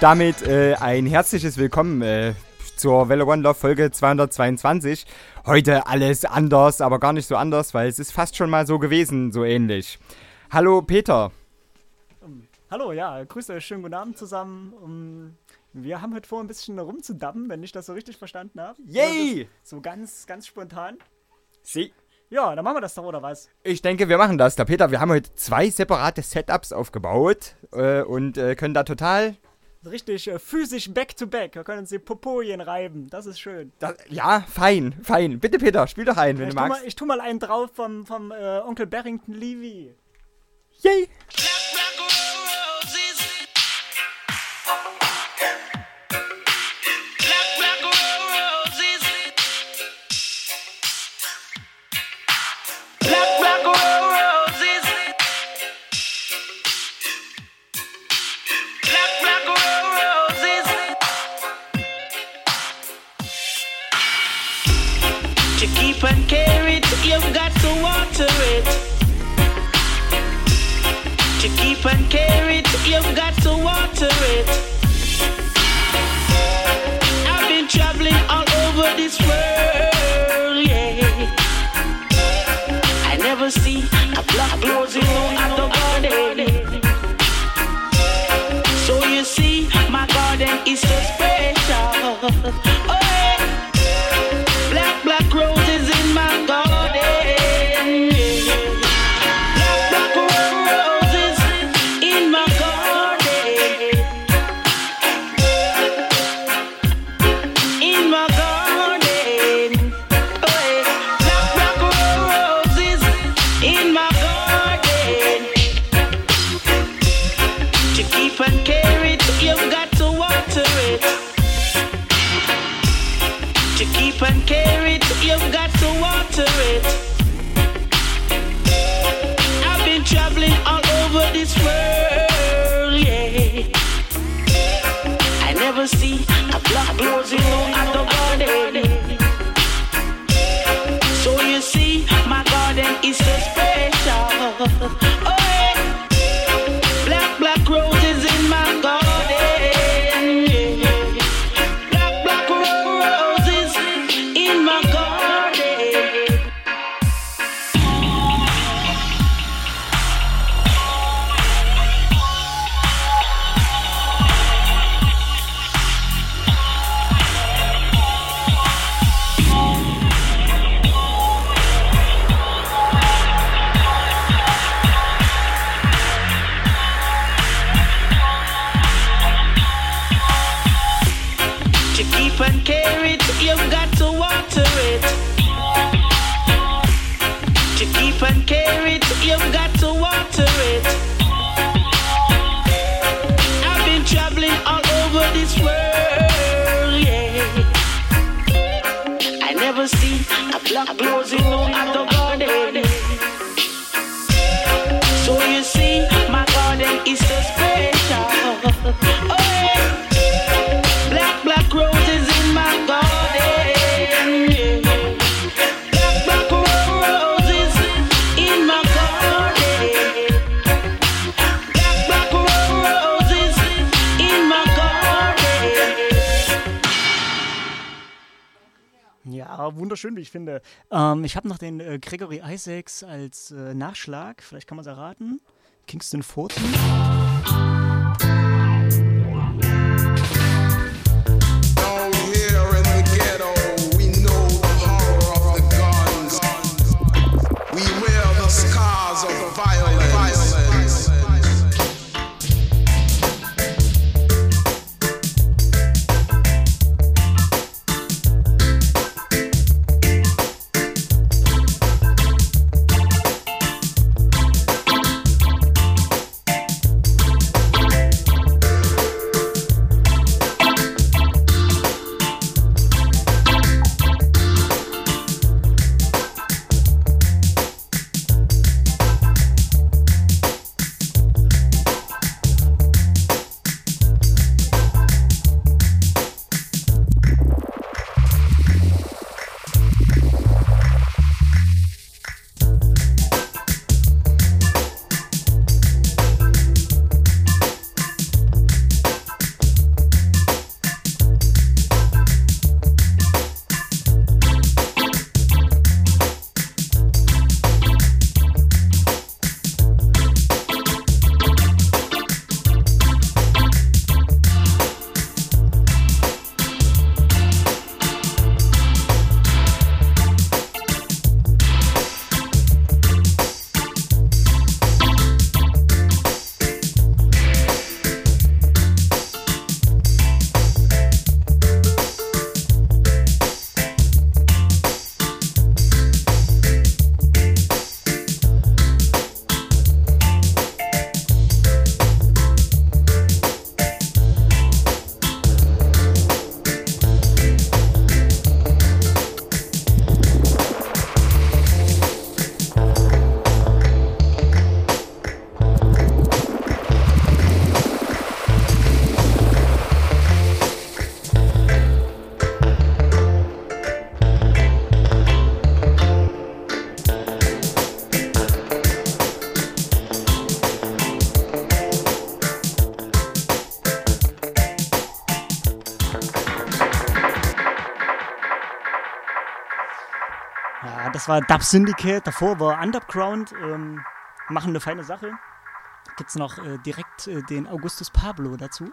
Und damit äh, ein herzliches Willkommen äh, zur Welle One Love Folge 222. Heute alles anders, aber gar nicht so anders, weil es ist fast schon mal so gewesen, so ähnlich. Hallo Peter. Hallo, ja, Grüße, schönen guten Abend zusammen. Wir haben heute vor, ein bisschen rumzudabben, wenn ich das so richtig verstanden habe. Yay! So ganz, ganz spontan. Sie. Ja, dann machen wir das doch, oder was? Ich denke, wir machen das. Da Peter, wir haben heute zwei separate Setups aufgebaut äh, und äh, können da total. Richtig äh, physisch back-to-back. Wir können uns die Popojen reiben. Das ist schön. Das, ja, fein, fein. Bitte, Peter, spiel doch ein, wenn ich du magst. Mal, ich tu mal einen drauf vom, vom äh, Onkel Barrington Levy. Yay! to water it. Ich finde. Ähm, ich habe noch den äh, Gregory Isaacs als äh, Nachschlag. Vielleicht kann man es erraten. Kingston Fulton. War Dub Syndicate, davor war Underground, ähm, machen eine feine Sache. Gibt es noch äh, direkt äh, den Augustus Pablo dazu.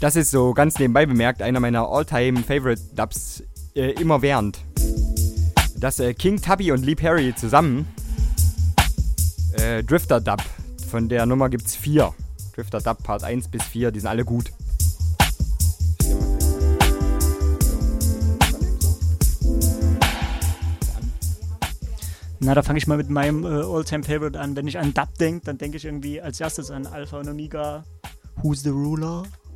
Das ist so ganz nebenbei bemerkt einer meiner all-time favorite Dubs äh, immer während. Das äh, King Tubby und Lee Perry zusammen. Äh, Drifter Dub. Von der Nummer gibt's vier. Drifter Dub Part 1 bis 4, die sind alle gut. Na, da fange ich mal mit meinem äh, All-Time-Favorite an. Wenn ich an Dub denke, dann denke ich irgendwie als erstes an Alpha und Omega. Who's the Ruler?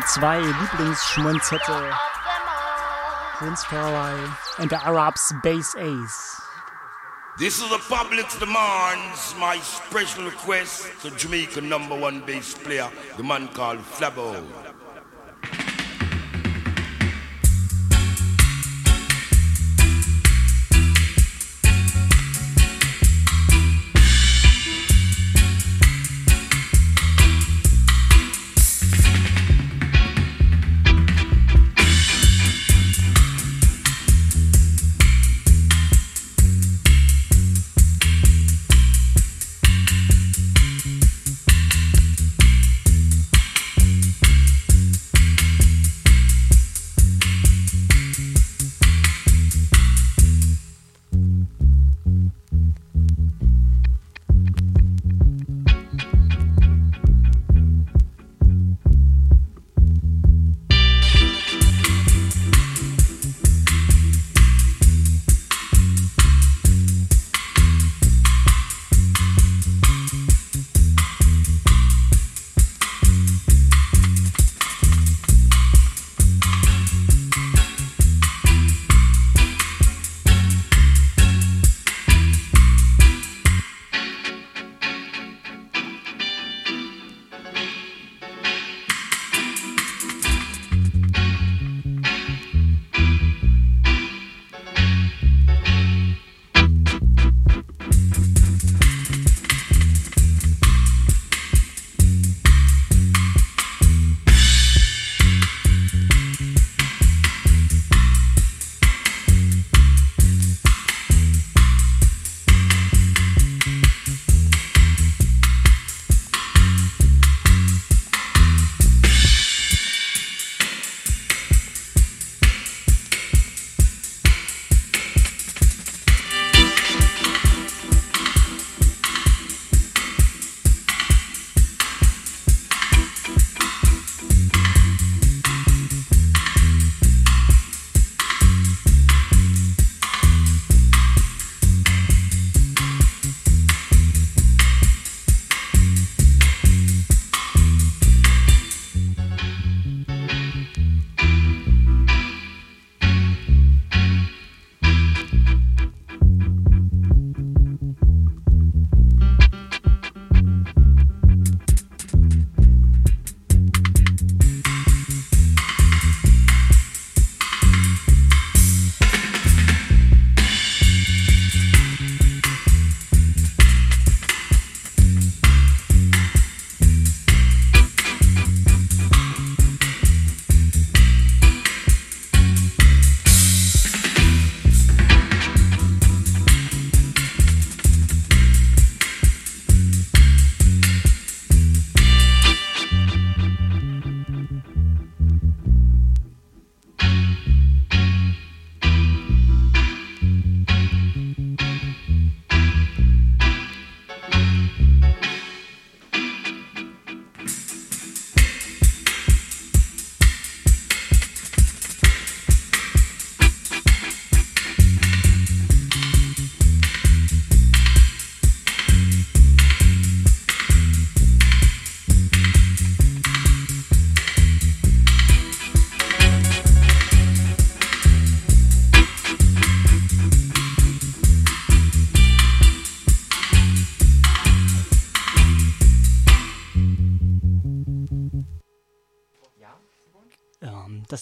zwei Lieblingsschmonzette. Prince Farai and the Arabs Bass Ace. This is a public demands my special request to Jamaica number one bass player, the man called Flabo.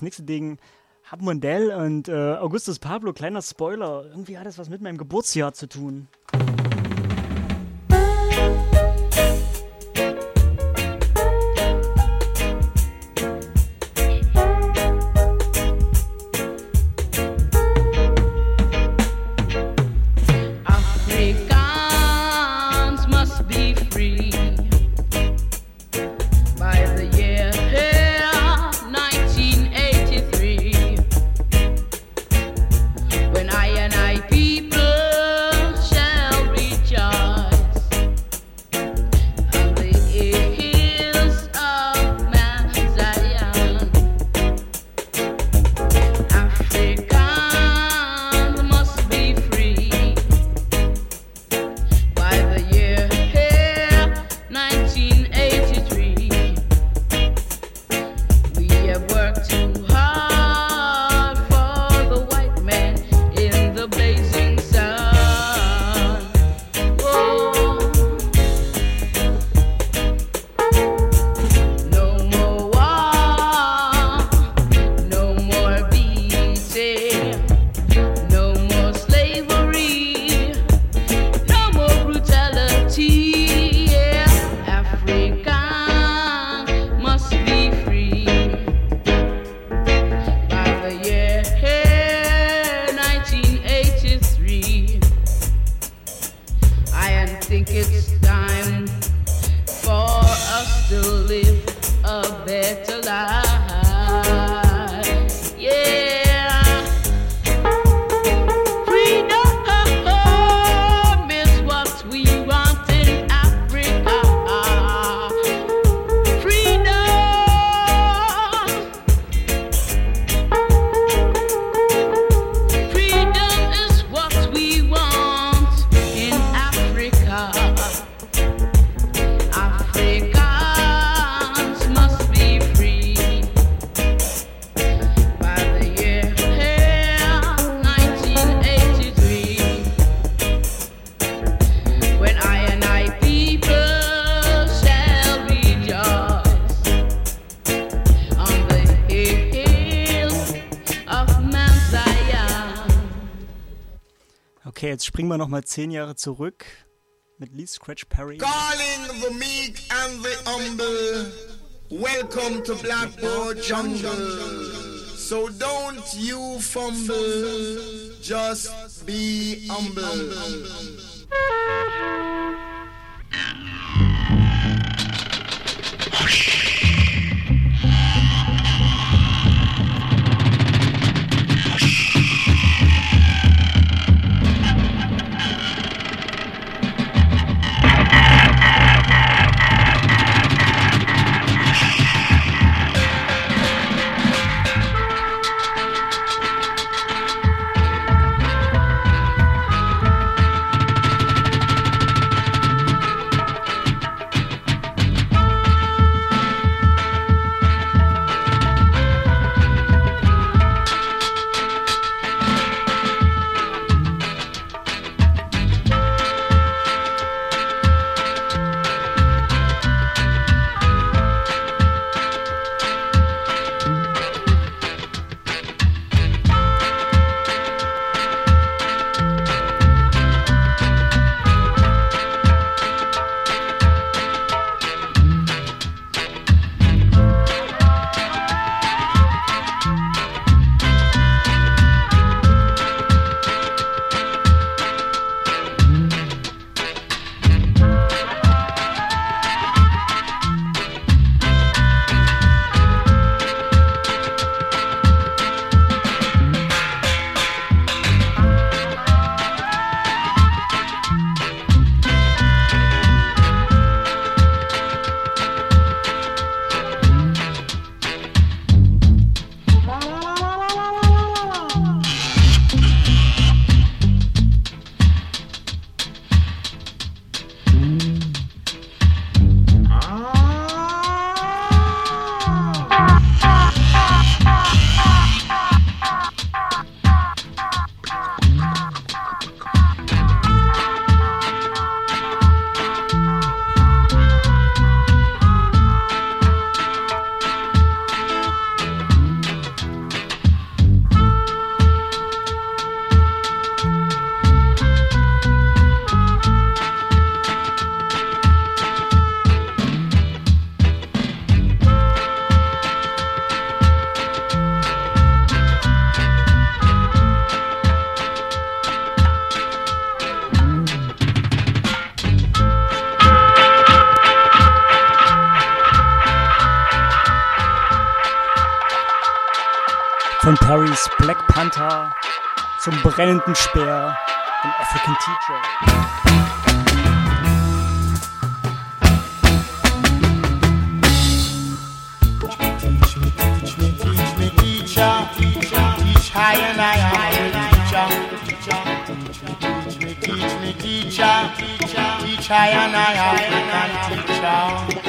Das nächste Ding Habmondell und äh, Augustus Pablo, kleiner Spoiler, irgendwie hat das was mit meinem Geburtsjahr zu tun. springen wir nochmal zehn Jahre zurück mit Lee Scratch Perry. Calling the meek and the humble. Welcome to Blackboard Jungle. So don't you fumble, just be humble. Zum brennenden Speer, dem African Teacher. high and I teacher, teach me, teach me, teacher, teach high and I high teacher.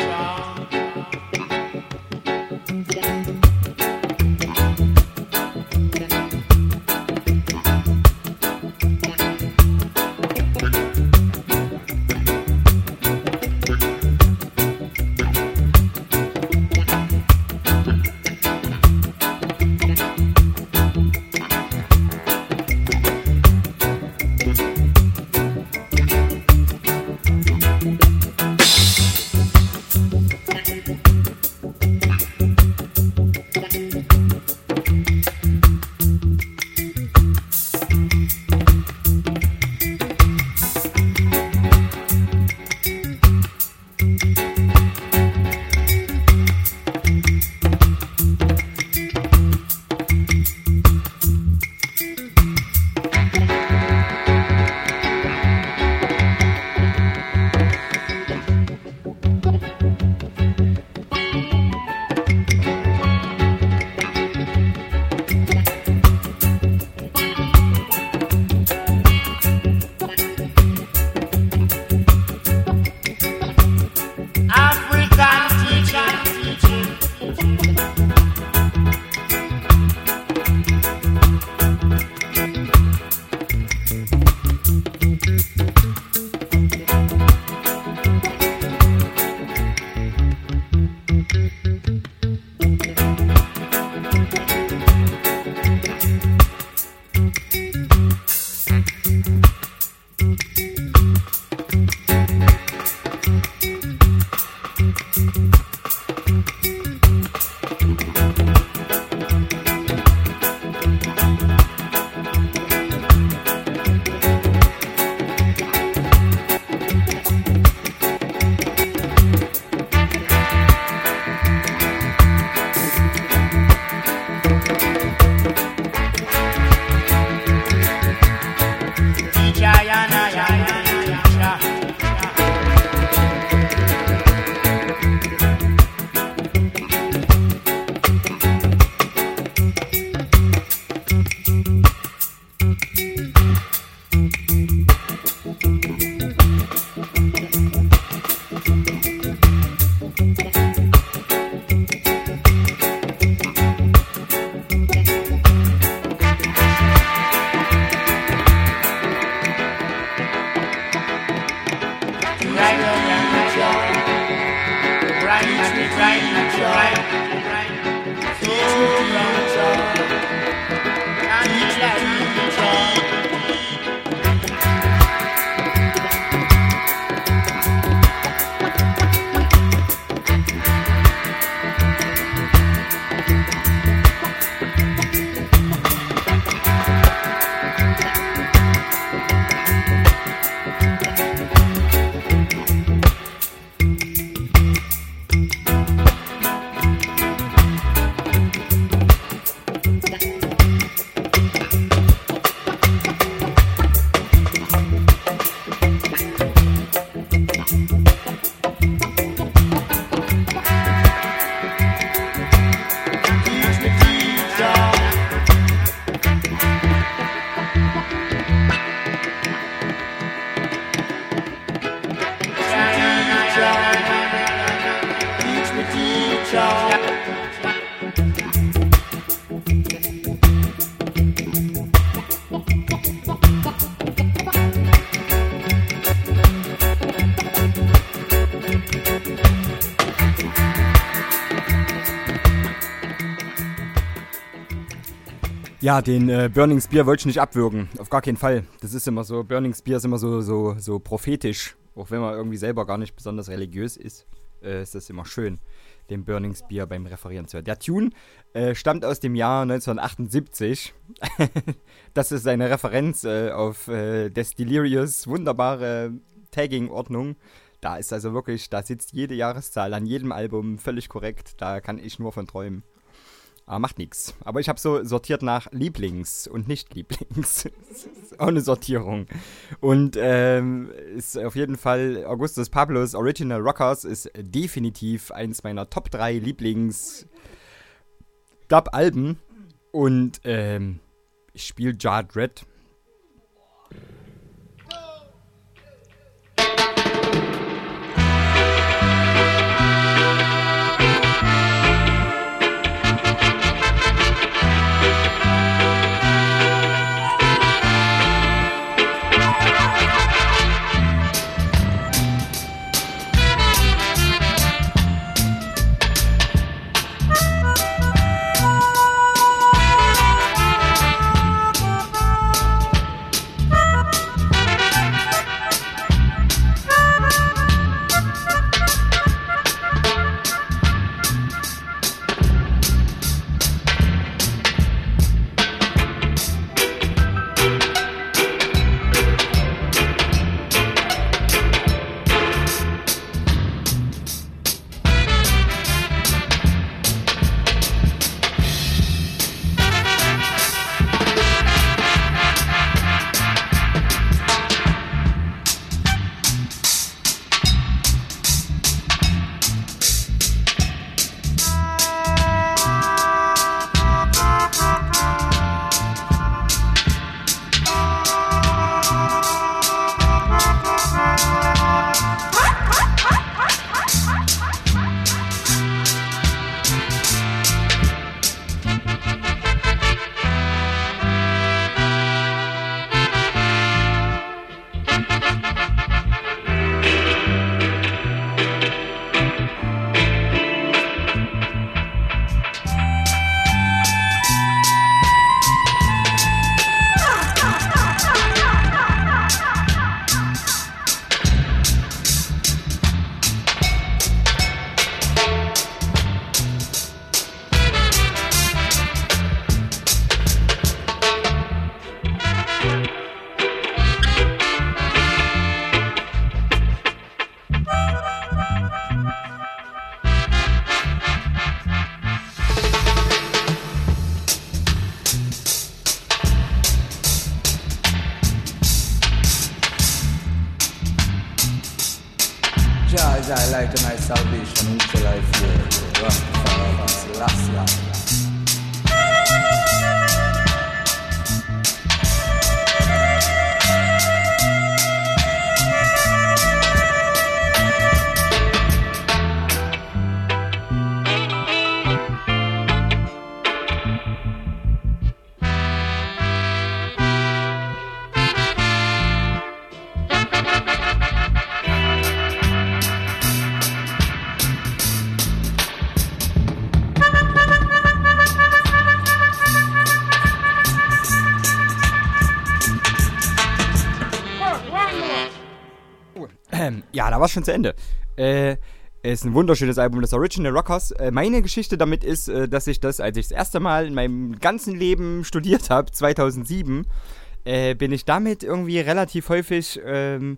Ja, den äh, Burning Spear wollte ich nicht abwürgen. Auf gar keinen Fall. Das ist immer so, Burning Spear ist immer so, so, so prophetisch. Auch wenn man irgendwie selber gar nicht besonders religiös ist, äh, ist das immer schön, den Burning Spear beim Referieren zu hören. Der Tune äh, stammt aus dem Jahr 1978. das ist eine Referenz äh, auf äh, Des Delirious wunderbare Tagging-Ordnung. Da ist also wirklich, da sitzt jede Jahreszahl an jedem Album völlig korrekt. Da kann ich nur von träumen. Aber macht nichts. Aber ich habe so sortiert nach Lieblings und nicht Lieblings. auch eine Sortierung. Und ähm, ist auf jeden Fall Augustus Pablos Original Rockers ist definitiv eins meiner Top 3 Lieblings Dub-Alben. Und ähm, ich spiele Jard Red war schon zu Ende. Äh, ist ein wunderschönes Album, das Original Rockers. Äh, meine Geschichte damit ist, äh, dass ich das, als ich das erste Mal in meinem ganzen Leben studiert habe, 2007, äh, bin ich damit irgendwie relativ häufig ähm,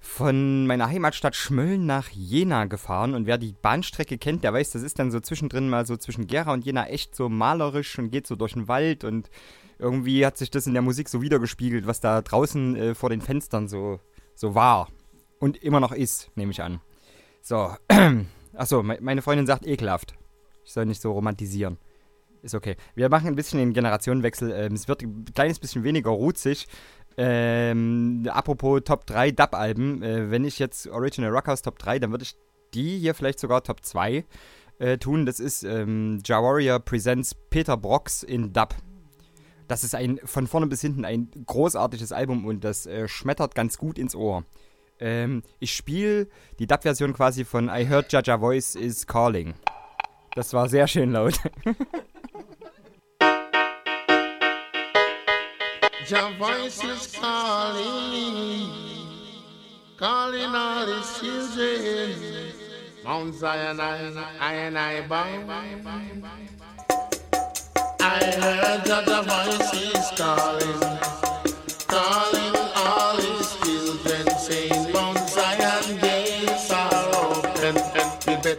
von meiner Heimatstadt Schmölln nach Jena gefahren. Und wer die Bahnstrecke kennt, der weiß, das ist dann so zwischendrin mal so zwischen Gera und Jena echt so malerisch und geht so durch den Wald. Und irgendwie hat sich das in der Musik so wiedergespiegelt, was da draußen äh, vor den Fenstern so, so war. Und immer noch ist, nehme ich an. So. Achso, meine Freundin sagt ekelhaft. Ich soll nicht so romantisieren. Ist okay. Wir machen ein bisschen den Generationenwechsel. Ähm, es wird ein kleines bisschen weniger rutzig. Ähm, apropos Top 3 Dub-Alben. Äh, wenn ich jetzt Original Rockhouse Top 3, dann würde ich die hier vielleicht sogar Top 2 äh, tun. Das ist ähm, Ja Presents Peter Brox in Dub. Das ist ein von vorne bis hinten ein großartiges Album und das äh, schmettert ganz gut ins Ohr. Ähm, ich spiele die Dub-Version quasi von I Heard Jaja Voice is Calling. Das war sehr schön laut. Your voice is calling, calling all his children. Mount Zion, I, and I bound. I heard that the voice is calling, calling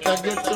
I get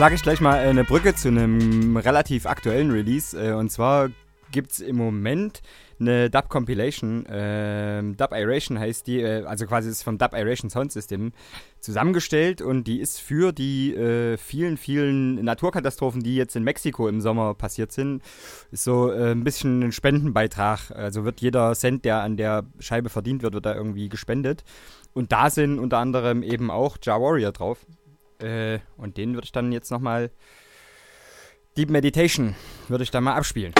schlage ich gleich mal eine Brücke zu einem relativ aktuellen Release. Äh, und zwar gibt es im Moment eine Dub Compilation. Äh, Dub Iration heißt die, äh, also quasi ist vom Dub Iration Sound System zusammengestellt und die ist für die äh, vielen, vielen Naturkatastrophen, die jetzt in Mexiko im Sommer passiert sind, so äh, ein bisschen ein Spendenbeitrag. Also wird jeder Cent, der an der Scheibe verdient wird, wird da irgendwie gespendet. Und da sind unter anderem eben auch Ja Warrior drauf. Äh, und den würde ich dann jetzt nochmal Deep Meditation würde ich da mal abspielen.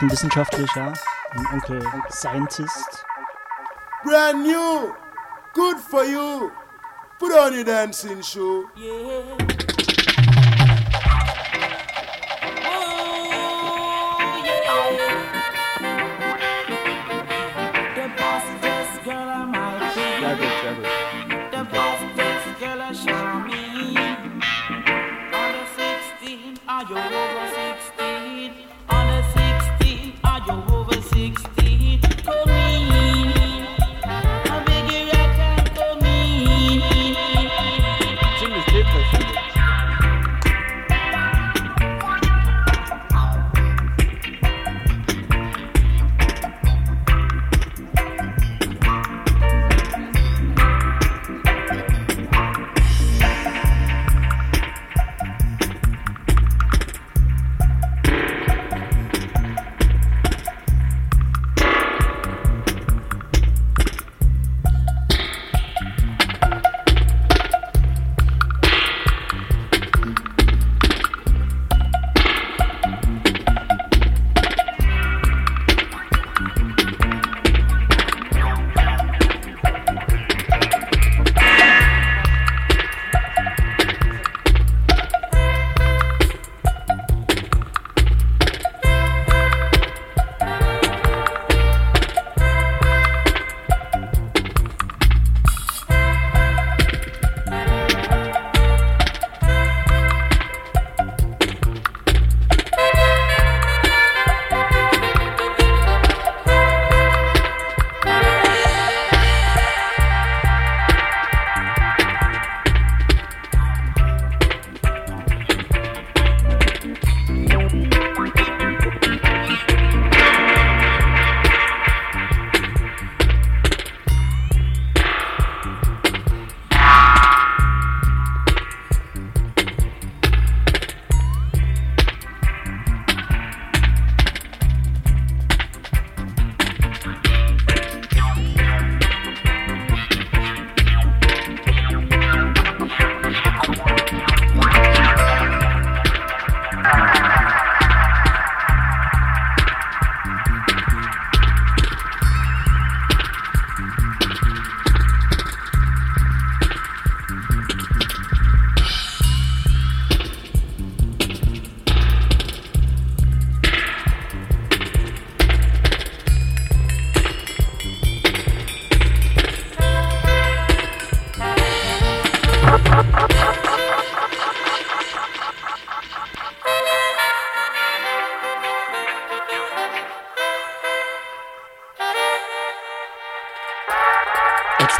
Bisschen wissenschaftlicher. Ein Onkel Scientist. Brand new, good for you. Put on your dancing shoe. Sehr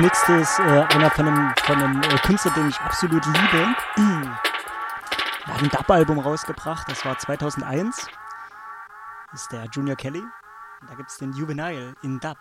nächste ist äh, einer von einem, von einem äh, Künstler, den ich absolut liebe. Er hat ein Dub-Album rausgebracht, das war 2001. Das ist der Junior Kelly. Und da gibt es den Juvenile in Dub.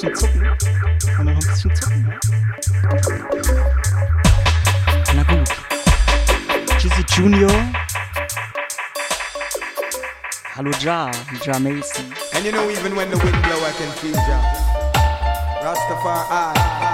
Bisschen zucken. Mal noch ein bisschen zucken. Na gut. Jizzy Junior. Hallo Ja, Ja Mason. And you know, even when the wind blow, I can feel ya. Rastafari.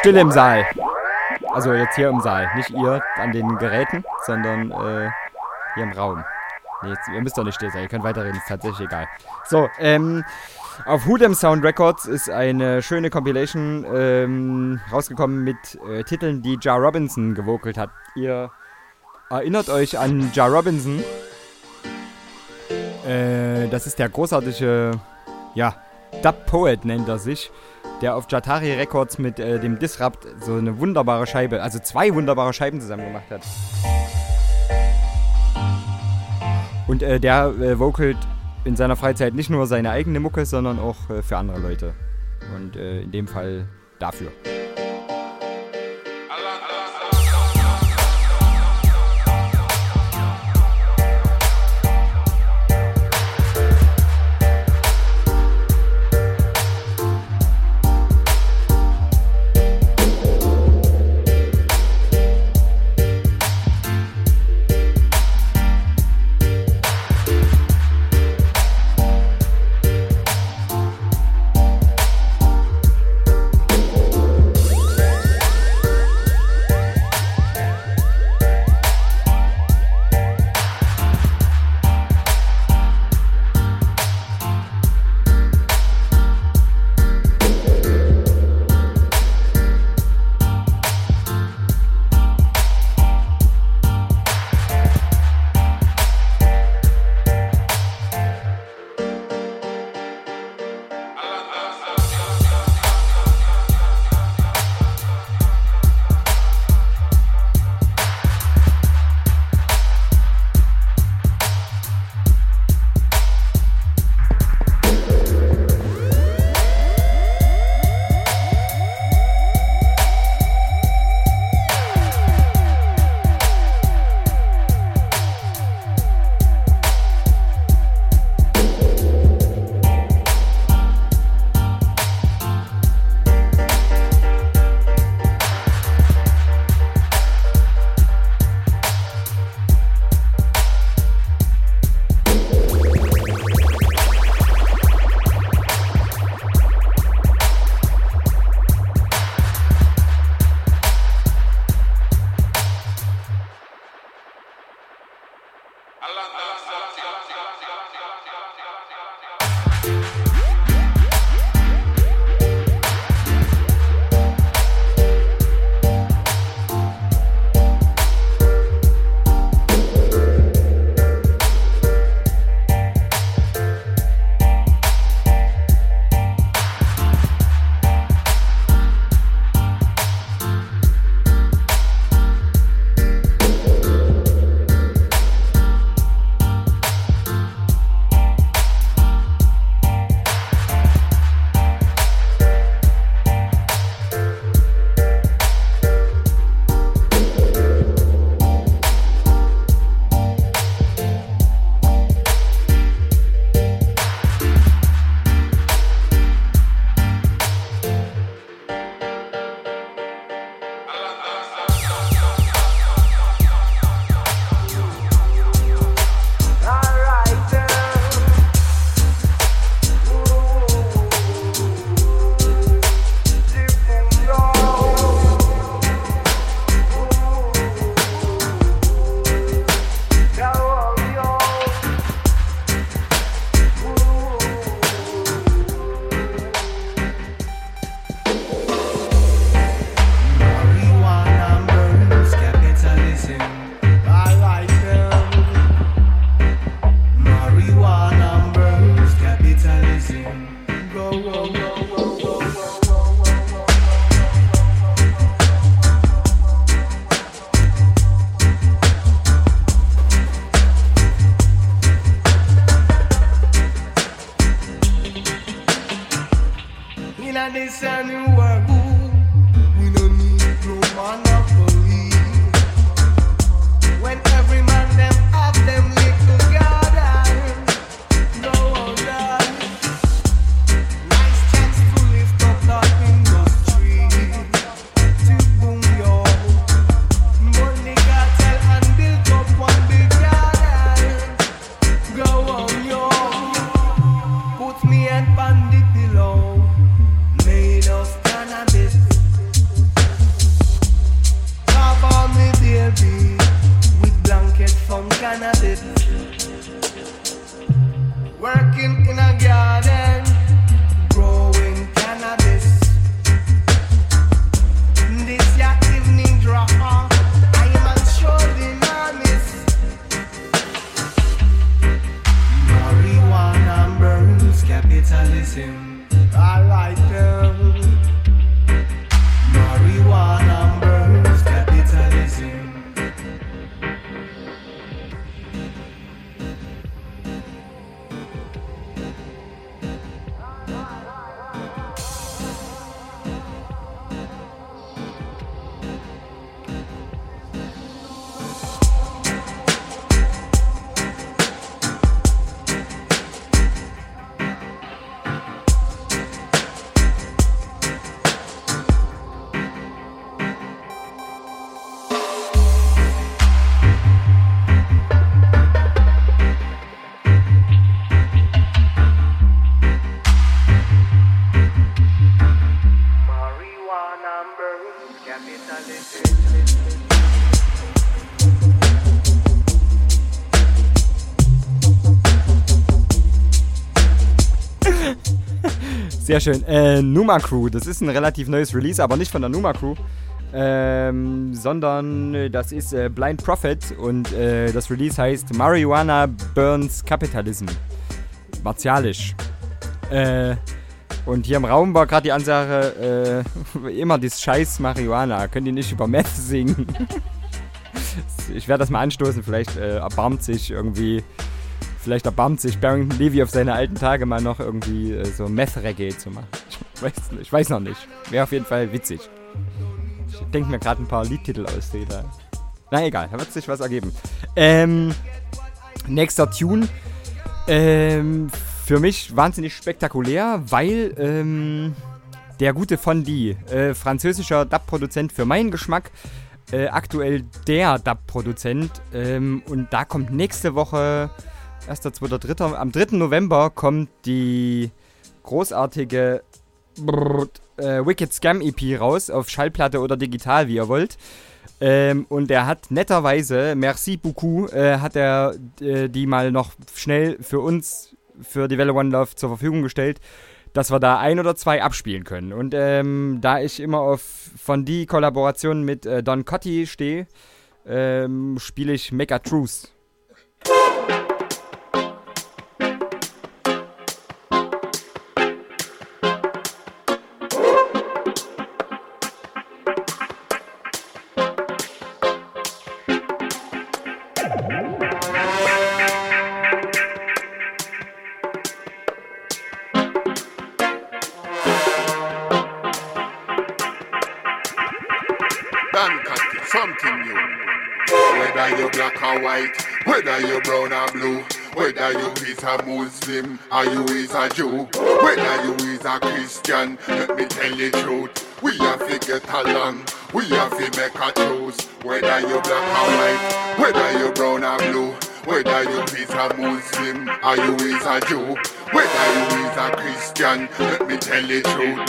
Stille im Saal. Also jetzt hier im Saal. Nicht ihr an den Geräten, sondern äh, hier im Raum. Nee, jetzt, ihr müsst doch nicht still sein, ihr könnt weiterreden, ist tatsächlich egal. So, ähm, auf Hoodem Sound Records ist eine schöne Compilation ähm, rausgekommen mit äh, Titeln, die Ja Robinson gewokelt hat. Ihr erinnert euch an Ja Robinson. Äh, das ist der großartige, ja, Dub Poet nennt er sich, der auf Jatari Records mit äh, dem Disrupt so eine wunderbare Scheibe, also zwei wunderbare Scheiben zusammen gemacht hat. Und äh, der äh, vocalt in seiner Freizeit nicht nur seine eigene Mucke, sondern auch äh, für andere Leute. Und äh, in dem Fall dafür. Sehr schön. Äh, Numa Crew, das ist ein relativ neues Release, aber nicht von der Numa Crew, ähm, sondern äh, das ist äh, Blind Prophet und äh, das Release heißt Marijuana Burns Capitalism. Martialisch. Äh, und hier im Raum war gerade die Ansage, äh, immer das Scheiß Marihuana, könnt ihr nicht über Meth singen? ich werde das mal anstoßen, vielleicht äh, erbarmt sich irgendwie Vielleicht erbarmt sich Barrington Levy auf seine alten Tage mal noch irgendwie äh, so Meth-Reggae zu machen. Ich weiß, ich weiß noch nicht. Wäre auf jeden Fall witzig. Ich denke mir gerade ein paar Liedtitel aus, die da. Na egal, da wird sich was ergeben. Ähm, nächster Tune. Ähm, für mich wahnsinnig spektakulär, weil ähm, der gute Fondi, äh, französischer Dub-Produzent für meinen Geschmack, äh, aktuell der Dub-Produzent. Ähm, und da kommt nächste Woche 1., 2., 3. Am 3. November kommt die großartige brrr, äh, Wicked Scam EP raus, auf Schallplatte oder digital, wie ihr wollt. Ähm, und er hat netterweise, merci beaucoup, äh, hat er äh, die mal noch schnell für uns, für die Welle One Love zur Verfügung gestellt, dass wir da ein oder zwei abspielen können. Und ähm, da ich immer auf von die Kollaboration mit äh, Don Cotti stehe, ähm, spiele ich Mega Truth. A Muslim. Or you is a Jew, whether you is a Christian, let me tell you truth. We have to get along, we have to make a choose. Whether you black or white, whether you brown or blue, whether you is a Muslim? Or you is a Jew, whether you is a Christian, let me tell you truth.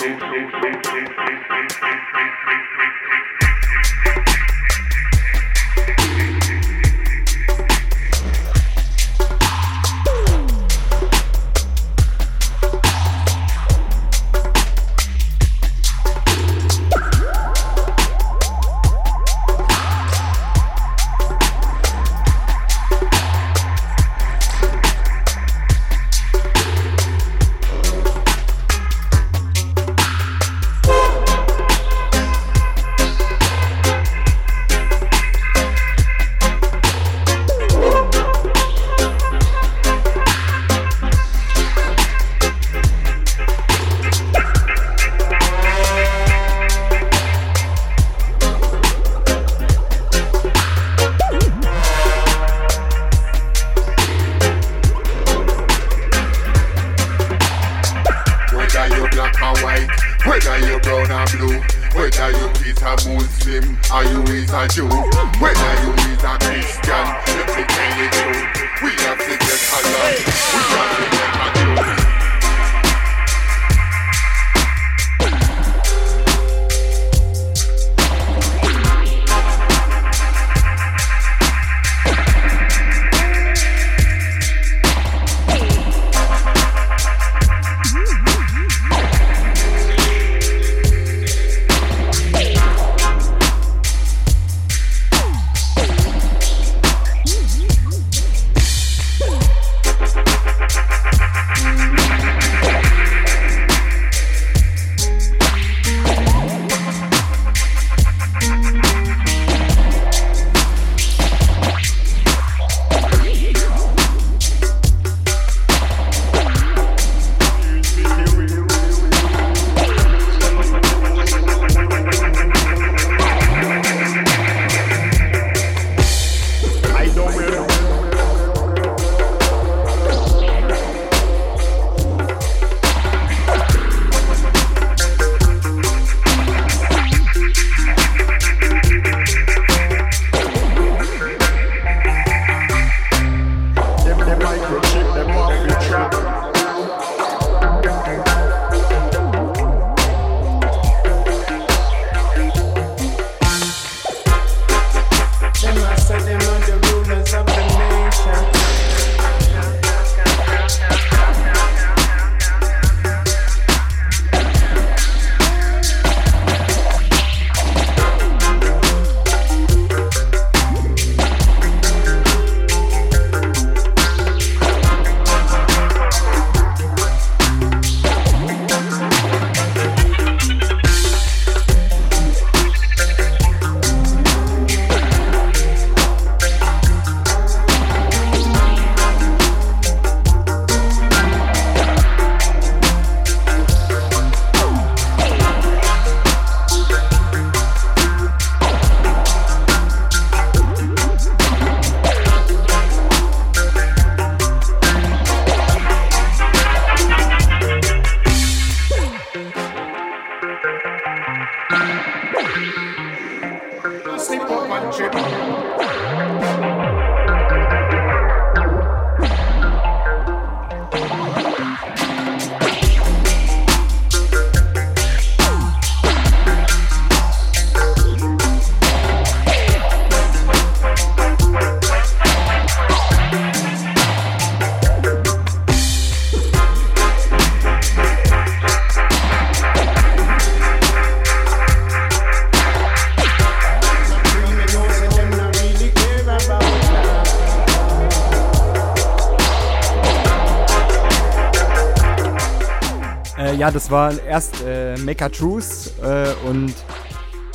Ja, das war erst äh, Mecha Truth äh, und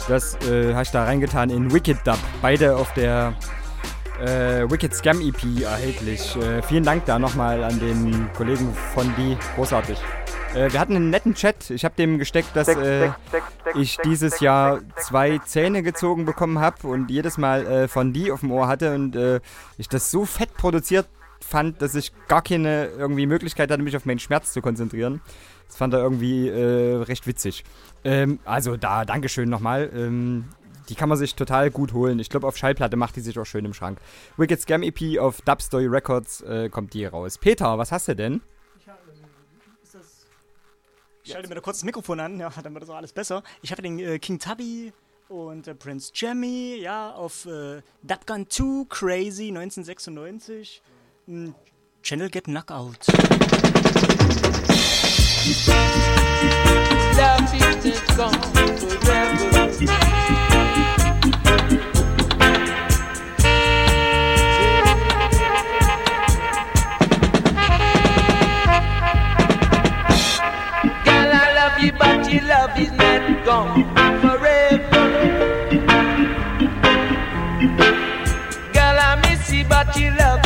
das äh, habe ich da reingetan in Wicked Dub. Beide auf der äh, Wicked Scam EP erhältlich. Äh, vielen Dank da nochmal an den Kollegen von die. Großartig. Äh, wir hatten einen netten Chat. Ich habe dem gesteckt, dass ich dieses Jahr zwei Zähne gezogen bekommen habe und jedes Mal äh, von die auf dem Ohr hatte und äh, ich das so fett produziert fand, dass ich gar keine irgendwie Möglichkeit hatte, mich auf meinen Schmerz zu konzentrieren. Das fand er irgendwie äh, recht witzig. Ähm, also da, Dankeschön nochmal. Ähm, die kann man sich total gut holen. Ich glaube, auf Schallplatte macht die sich auch schön im Schrank. Wicked Scam EP auf Dubstory Records äh, kommt die raus. Peter, was hast du denn? Ich schalte mir da kurz das Mikrofon an, ja, dann wird das auch alles besser. Ich habe den äh, King Tubby und äh, Prince Jammy, ja, auf äh, Dubgun 2 Crazy 1996. channel get knockout. love is not gone forever. Girl, I miss you, but your love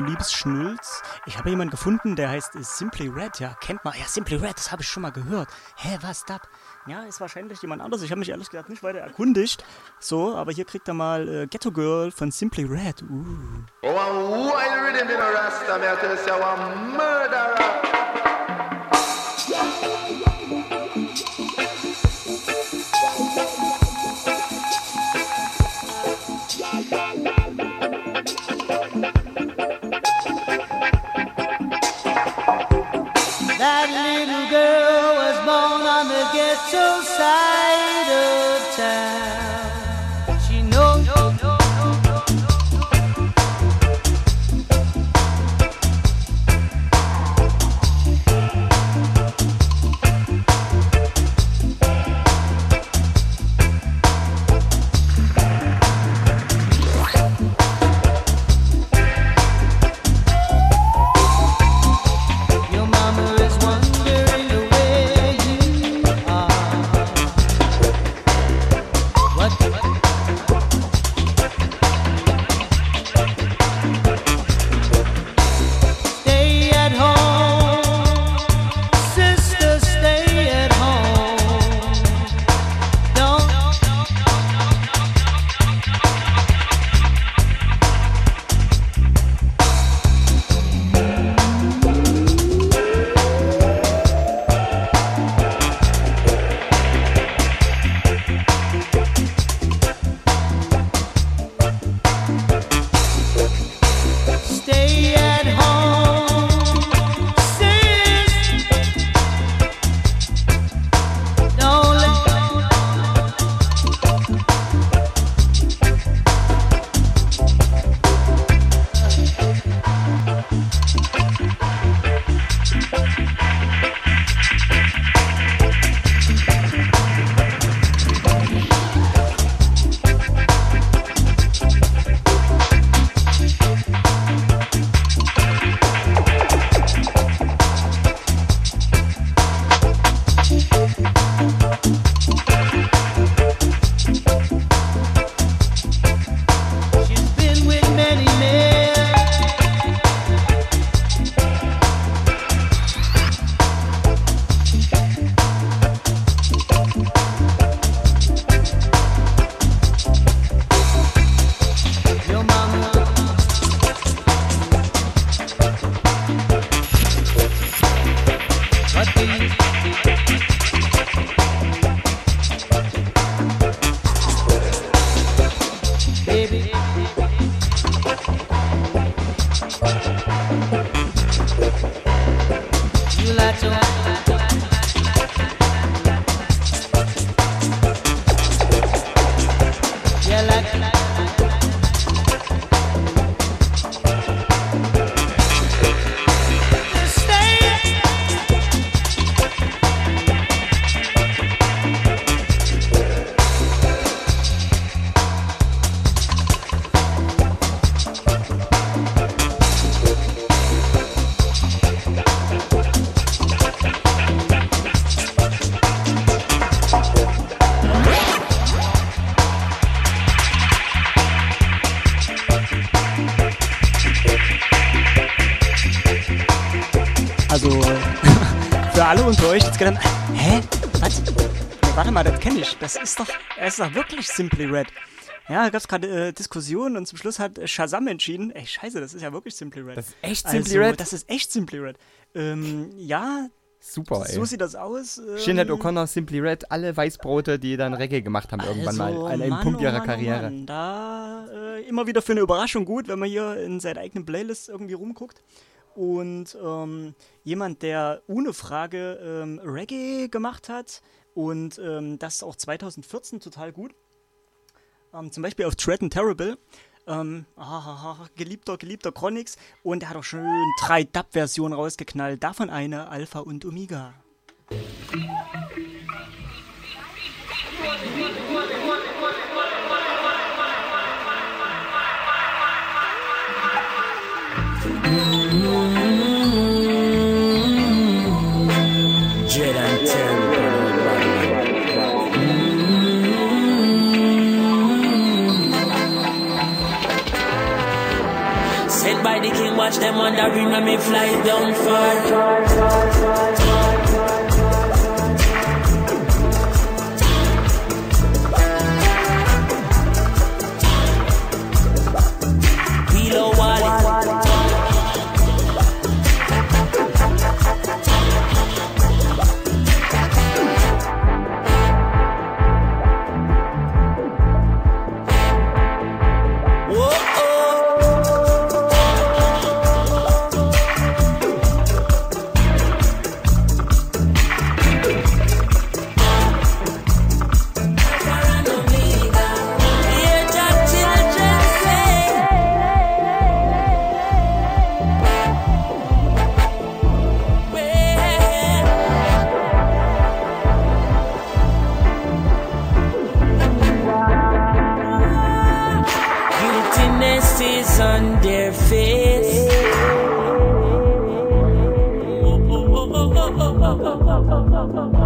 Liebesschmus zu Liebesschnulz. Ich habe jemanden gefunden, der heißt Simply Red. Ja, kennt man. Ja, Simply Red, das habe ich schon mal gehört. Hä, was das? Ja, ist wahrscheinlich jemand anderes. Ich habe mich ehrlich gesagt nicht weiter erkundigt. So, aber hier kriegt er mal äh, Ghetto Girl von Simply Red. Uh. Oh, a wild rhythm in a rasta, me I tell you, a murderer. Jetzt gedacht, hä? Was? Warte mal, das kenne ich. Das ist doch, das ist doch wirklich Simply Red. Ja, da gab es gerade äh, Diskussionen und zum Schluss hat Shazam entschieden. Ey, scheiße, das ist ja wirklich Simply Red. Das ist echt also, Simply Red? Das ist echt Simply Red. Ähm, ja, Super, ey. so sieht das aus. Ähm, Shinhead O'Connor, Simply Red, alle Weißbrote, die dann Reggae gemacht haben irgendwann also, mal an einem Mann, Punkt oh ihrer Mann, oh Karriere. Mann, da äh, immer wieder für eine Überraschung gut, wenn man hier in seiner eigenen Playlist irgendwie rumguckt. Und ähm, jemand, der ohne Frage ähm, Reggae gemacht hat und ähm, das auch 2014 total gut. Ähm, zum Beispiel auf Tread and Terrible. Ähm, ah, geliebter, geliebter Chronix. Und er hat auch schön drei Dub-Versionen rausgeknallt. Davon eine Alpha und Omega. Sent by the king, watch them wondering when me fly down far. Oh.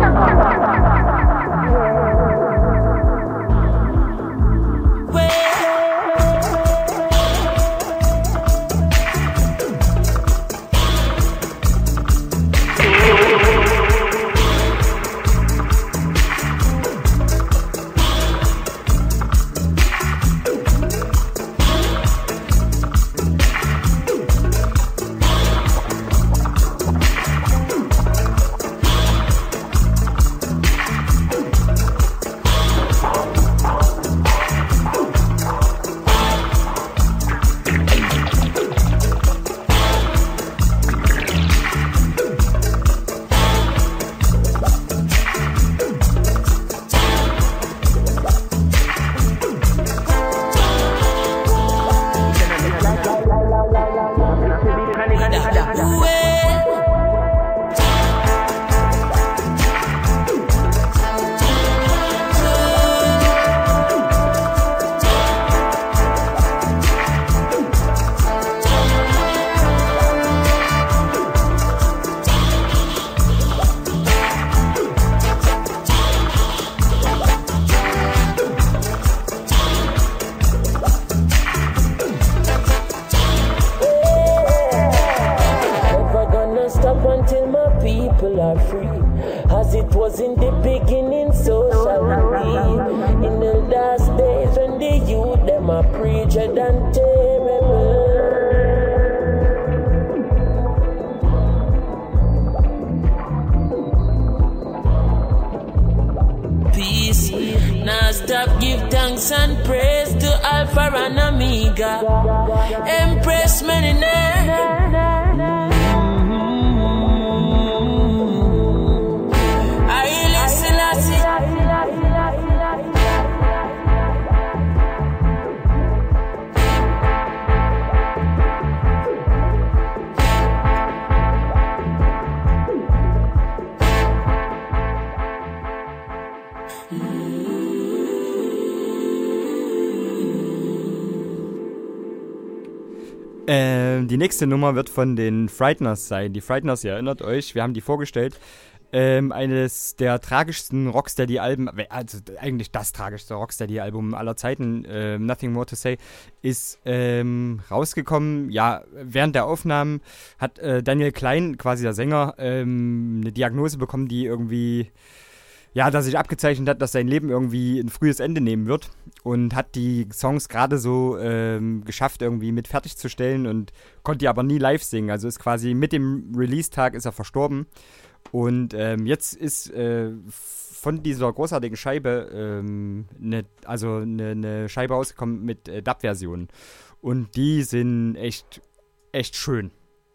Nächste Nummer wird von den Frighteners sein. Die Frighteners, ihr erinnert euch, wir haben die vorgestellt. Ähm, eines der tragischsten Rocksteady-Alben, also eigentlich das tragischste Rocksteady-Album aller Zeiten, ähm, Nothing More to Say, ist ähm, rausgekommen. Ja, während der Aufnahmen hat äh, Daniel Klein, quasi der Sänger, ähm, eine Diagnose bekommen, die irgendwie ja, dass sich abgezeichnet hat, dass sein Leben irgendwie ein frühes Ende nehmen wird und hat die Songs gerade so ähm, geschafft, irgendwie mit fertigzustellen und konnte die aber nie live singen. Also ist quasi mit dem Release-Tag ist er verstorben. Und ähm, jetzt ist äh, von dieser großartigen Scheibe ähm, ne, also eine ne Scheibe rausgekommen mit äh, Dub-Versionen. Und die sind echt, echt schön.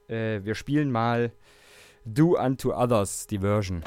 Äh, wir spielen mal Do Unto Others, die Version.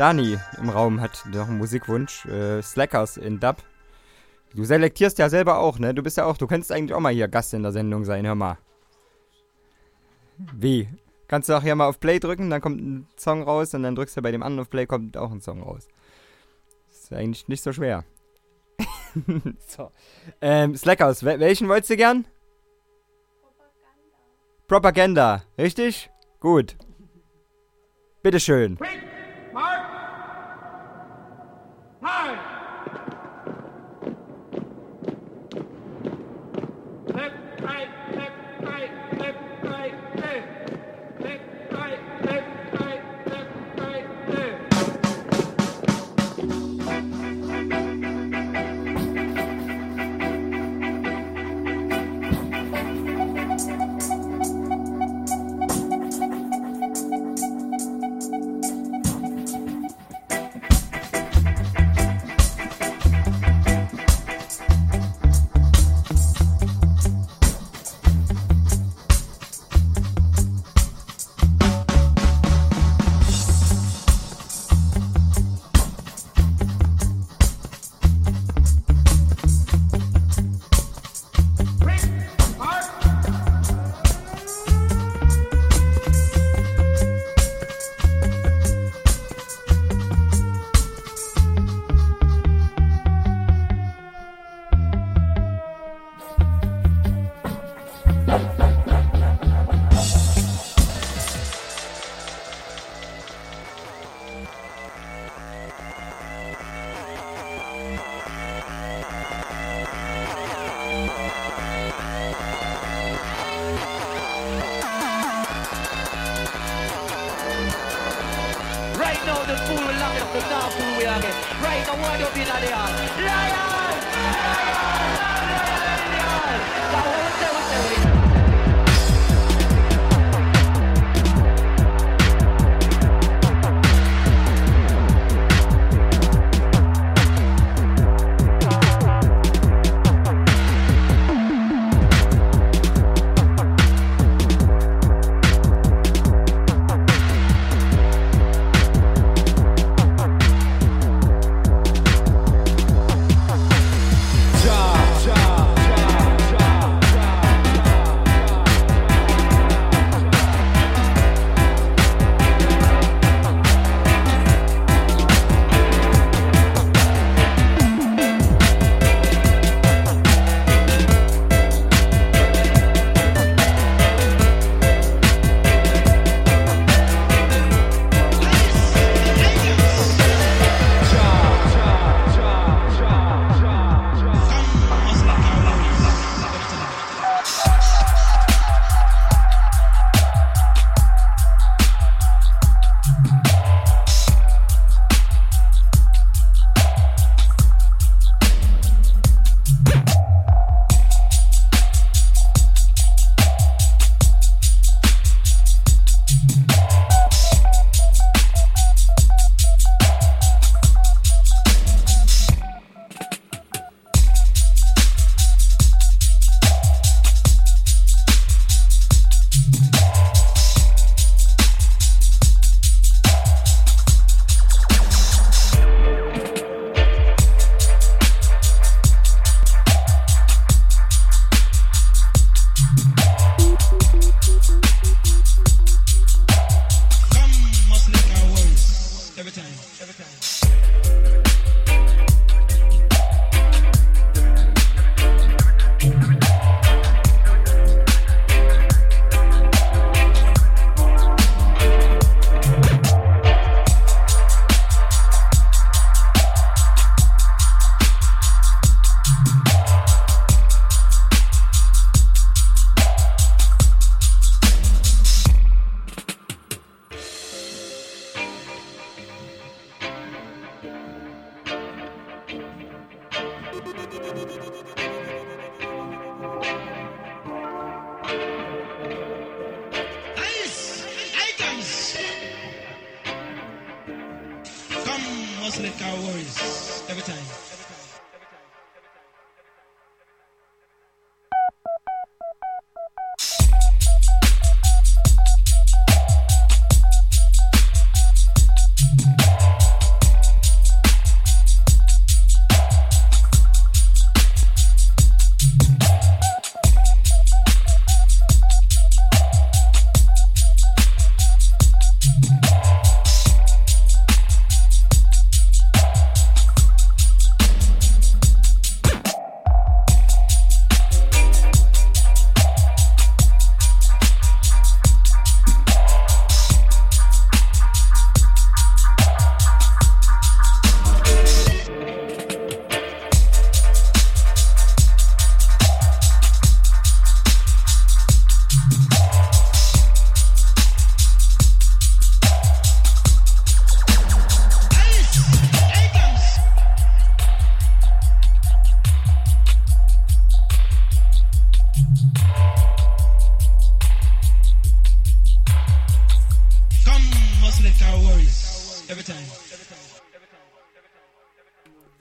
Dani im Raum hat noch einen Musikwunsch. Äh, Slackers in Dub. Du selektierst ja selber auch, ne? Du bist ja auch, du könntest eigentlich auch mal hier Gast in der Sendung sein, hör mal. Wie? Kannst du auch hier mal auf Play drücken, dann kommt ein Song raus und dann drückst du bei dem anderen auf Play, kommt auch ein Song raus. Ist eigentlich nicht so schwer. so. Ähm, Slackers, wel welchen wolltest du gern? Propaganda, richtig? Gut. Bitteschön. nine,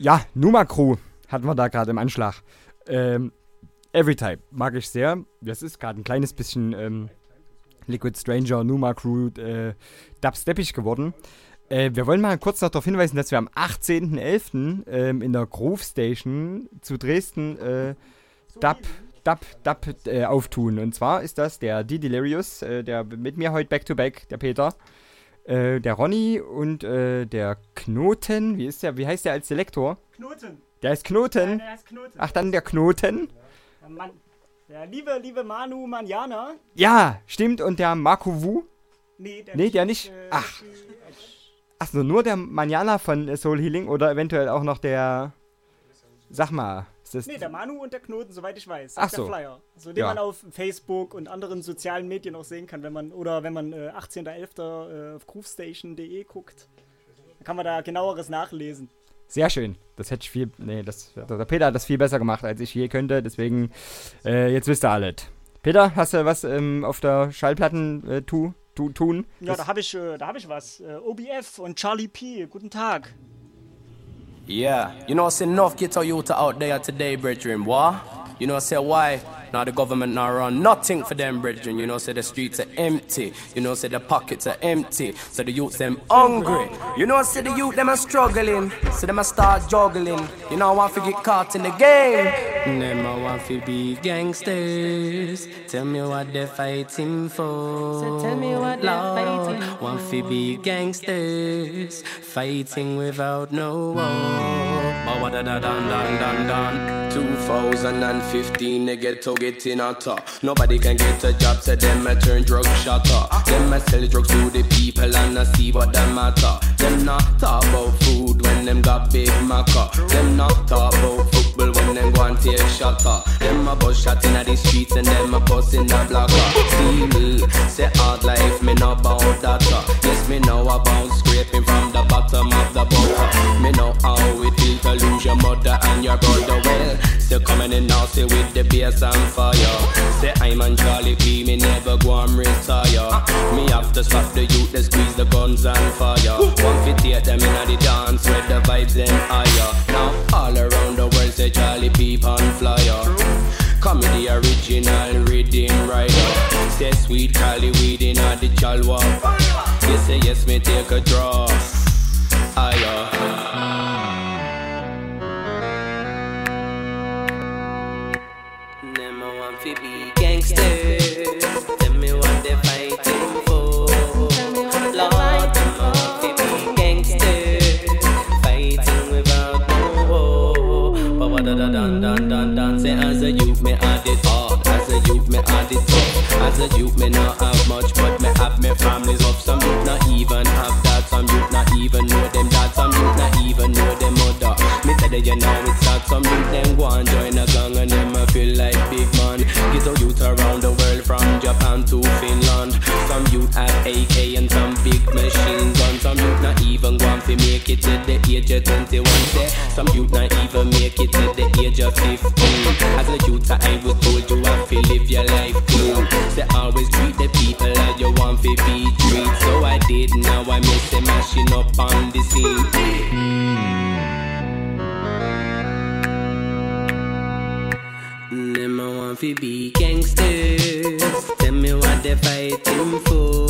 Ja, Numa Crew hatten wir da gerade im Anschlag. Ähm, Everytime mag ich sehr. Das ist gerade ein kleines bisschen ähm, Liquid Stranger, Numa Crew, äh, dubsteppig geworden. Äh, wir wollen mal kurz noch darauf hinweisen, dass wir am 18.11. Ähm, in der Groove Station zu Dresden äh, Dub, Dub, Dub äh, auftun. Und zwar ist das der D Delirious, äh, der mit mir heute Back-to-Back, der Peter, äh, der Ronny und äh, der Knoten. Wie ist der? Wie heißt der als Selektor? Knoten. Der ist Knoten. Ja, der heißt Knoten. Ach, dann der Knoten. Der, Mann, der liebe, liebe Manu Manjana. Ja, stimmt. Und der Marco Wu? Nee, der nee, nicht. der nicht. Äh, Ach. Ach so, nur der Manjana von Soul Healing oder eventuell auch noch der. Sag mal, ist das. Nee, der Manu und der Knoten, soweit ich weiß. Ach Ist so. Der Flyer. Also, den Ja. man auf Facebook und anderen sozialen Medien auch sehen kann, wenn man, oder wenn man äh, 18.11. Äh, auf groovestation.de guckt. Dann kann man da genaueres nachlesen. Sehr schön. Das hätte ich viel. Nee, das, der Peter hat das viel besser gemacht, als ich je könnte. Deswegen, äh, jetzt wisst ihr alles. Peter, hast du was ähm, auf der Schallplatten äh, tu, tu, tun? Ja, Das- da habe ich, äh, da hab ich was. Äh, OBF und Charlie P. Guten Tag. Yeah, you know, I say enough ghetto youth out there today, brethren. What? You know, I say why? Now the government now run nothing for them, brethren. You know, say the streets are empty. You know, say the pockets are empty. So the youth them hungry. You know, say the youth them are struggling. So them a start juggling. You know, I want to get caught in the game. Them a want to be gangsters. Tell me what they're fighting for. So tell me what they're Lord, fighting Want to be gangsters. Fighting without no war. But what da da dun dun dun dun. 2015, they get to get in a top. Nobody can get a job, so them a turn drug shotter. Them a sell drugs to the people and I see what them matter. Them not talk about food when them got big maca. Them not talk about football when them go and take shotter. Them a bus shot in the streets and them a bus in the blocker. See me, say hard life, me know about that. Yes, me know about scraping from the bottom of the butter. Me know how it feel to lose your mother and your brother. Well, still coming in now, say with the bass and fire. Say I'm on Charlie P, me never go and retire. Me have to stop the youth, they squeeze the guns and fire. One fit take them in the dance where the vibes them higher. Now all around the world say Charlie P on flyer. Come in the original rhythm rider. Say sweet Cali weed in the jalwa. You say yes, me take a draw. Higher. A be gangsters. Tell me what they fighting for. Lord, them a want to be gangsters. Fighting without no war. But what da da dun dun dun dun. Say as a youth me had it hard. As a youth me had it tough. As a youth me not have much, but me have me family's love. Some youth not even have that. Some youth not even know them dad. Some youth not even know them mother. Me tell you now it's sad. Some youth them go and join a gang and them a feel like big man. Get a youth around the world from Japan to Finland. Some youth have AK and some big machine guns. Some youth not even on fi make it at the age of 21. Say some youth not even make it at the age of 15. As a youth, I was told you have to live your life clean. They always treat the people like you want to be treated. So I did. Now I miss them mashing up on the scene. Fi be gangsters. Tell me what they fighting for.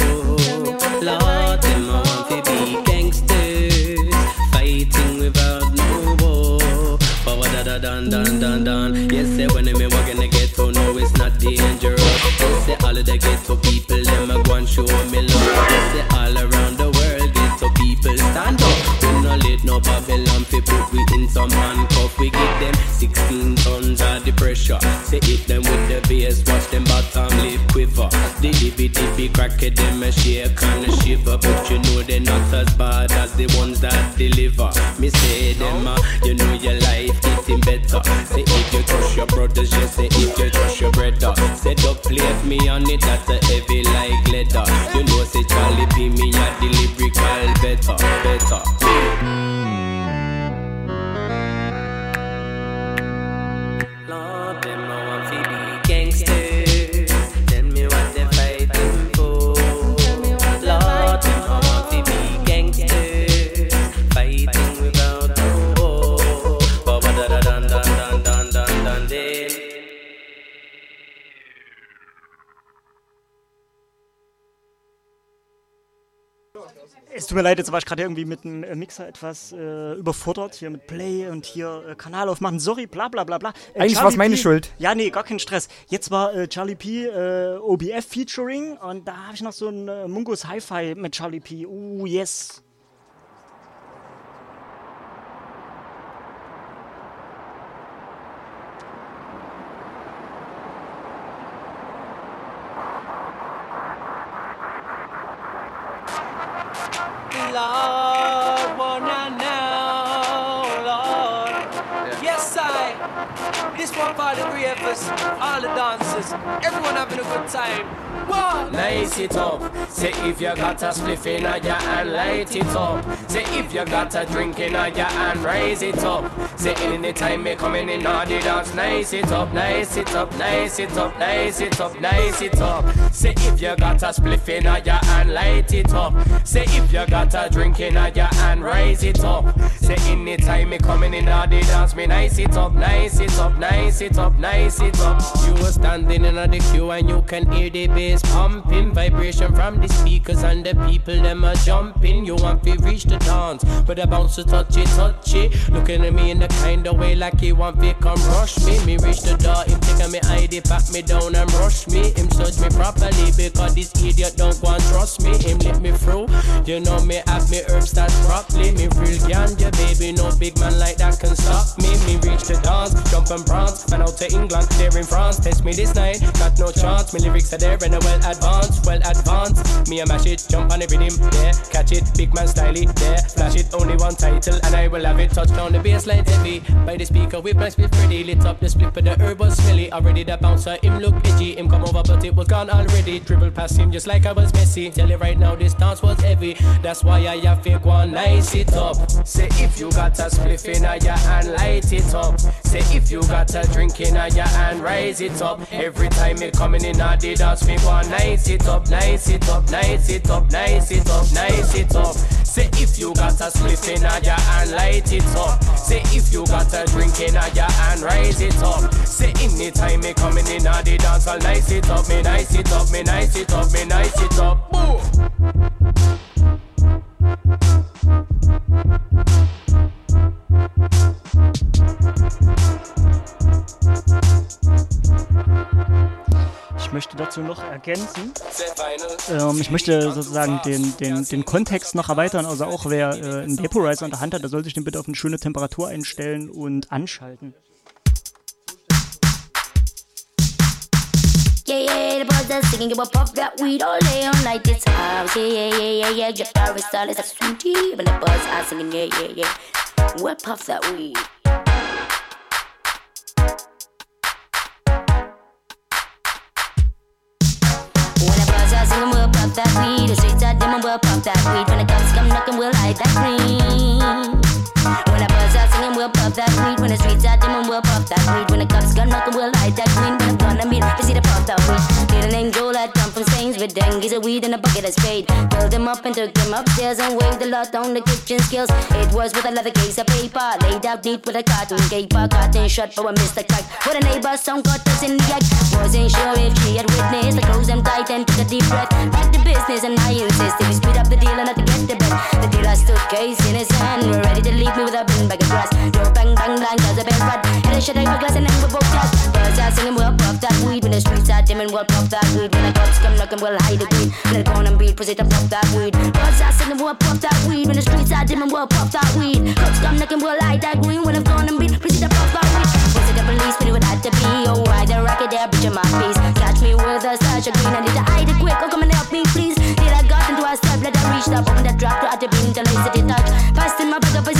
Lord, them a want fi be gangsters. Fighting without no war. What da da dun dun dun dun. Yes, say when me walk in the ghetto, no, it's not dangerous. Yes, say all of the ghetto people, them a go and show me love. Yes, say all around the world, ghetto people stand up. We no let no Babylon fi put we in some handcuff. We give them 16 tons of the pressure. Say hit them with the bass, watch them bottom lip quiver. The dippy dippy crack it, them a shake and a shiver. But you know they're not as bad as the ones that deliver. Me say them, uh, you know your life getting better. Say if you trust your brothers, just say if you trust your brother. Say don't plate me on it, that's a heavy like leather. You know say Charlie P me a the lyrical better, better. Es tut mir leid, jetzt war ich gerade irgendwie mit dem äh, Mixer etwas äh, überfordert, hier mit Play und hier äh, Kanal aufmachen. Sorry, bla bla bla bla. Äh, Eigentlich Charlie war's meine P- Schuld. Ja, nee, gar kein Stress. Jetzt war äh, Charlie P. Äh, OBF Featuring und da habe ich noch so ein Mungos Hi-Fi mit Charlie P. Uh, yes. You got a spliff in your hand, light it up. Say if you got a drink in your hand, raise it up. Say anytime me coming in all the dance, nice it up, nice it up, nice it up, nice it up, nice it up. Say if you got a spliff in your hand, light it up. Say if you got a drink in your hand, raise it up. Say anytime me coming in all the dance, me nice it up, nice it up, nice it up, nice it up. You were standing in the queue and you can hear the bass pumping, vibration from the speakers and the people them a jumping. You want to reach the dance, but the bouncer touch it, touch it. Looking at me in the kind of way like he want to come rush me. Me reach the door, him take me ID, pat me down and rush me. Him search me properly because this idiot don't want trust me. Him let me through. You know me have me herbs that properly. Me real ganja, baby. No big man like that can stop me. Me reach the dance, jump and prance. Man out to England, there in France. Test me this night, got no chance. My lyrics are there and are well advanced, well advanced. Me a mash it, jump on the rhythm, yeah. Catch it, big man style it, yeah. Flash it, only one title, and I will have it. Touch down the bass line heavy. By the speaker with my split pretty. Lit up the split, but the herb was smelly. Already the bouncer, him look edgy. Him come over, but it was gone already. Dribble past him just like I was Messi. Tell you right now, this dance was heavy. That's why I have go and nice it up. Say if you got a spliff in your hand, light it up. Say if you got a drink in your hand, rise it up. Every time me coming in, I did dance me go nice it up, nice it up, nice it up, nice it up, nice it up. Say if you got a spliff in your hand, light it up. Say if you got a drink in your hand, rise it up. Say anytime me coming in, I did dance, I'll nice it up, me nice it up, me nice it up, me nice it up. Boom. Ich möchte dazu noch ergänzen. Ähm, ich möchte sozusagen den, den, den Kontext noch erweitern. Also auch wer äh, einen Vaporizer in der Hand hat, der soll sich den bitte auf eine schöne Temperatur einstellen und anschalten. Yeah, yeah, the buzz are singing, you a puff that weed all day on like this house. Yeah, yeah, yeah, yeah, yeah, your Paris style is a sweetie. When the buzz are singing, yeah, yeah, yeah. Well, puff that weed. Puff that weed. The streets are dim and we'll puff that weed. When the cops come knock and we'll light that green. When the birds are singing, we'll puff that weed. When the streets are dim, we'll puff that weed. When the cops gun knock and we'll light that green. When I'm gonna meet, we see the puff that weed. Little come from Stains with dengues a weed and a bucket of spade. Filled him up and took him upstairs and waved a lot on the kitchen skills. It was with a leather case of paper, laid out neat with a cotton caper. Cotton shut for a Mr. Crack. With a neighbor, some cut us in the act. Wasn't sure if she had witnessed. I closed them tight and took a deep breath. Back to business and I insisted we speed up the deal and not to get the bet. The dealer stood case in his hand, ready to leave me with a bin bag of grass. Door bang bang bang, cause a bell rod. Hit a shit out glass and then we both got. Birds are singing, we'll puff that weed. When the streets are dim and we'll puff that weed. When the cops come knocking, we'll hide the green. Let it go on and beat, proceed to puff that weed. Birds are singing, we'll puff that weed. When the streets are dim and we'll puff that weed. Cops come knocking, we'll hide that green. When I'm gone and beat, proceed to puff that weed. It the police? When it have to be. Oh, I the rocket there, bitch, in my face. Catch me with a stash of green. I need to hide it quick. Oh, come and help me, please. Did I got into a step? Let I reach up on that drop to at the beam till I said it touch. Passed in my up as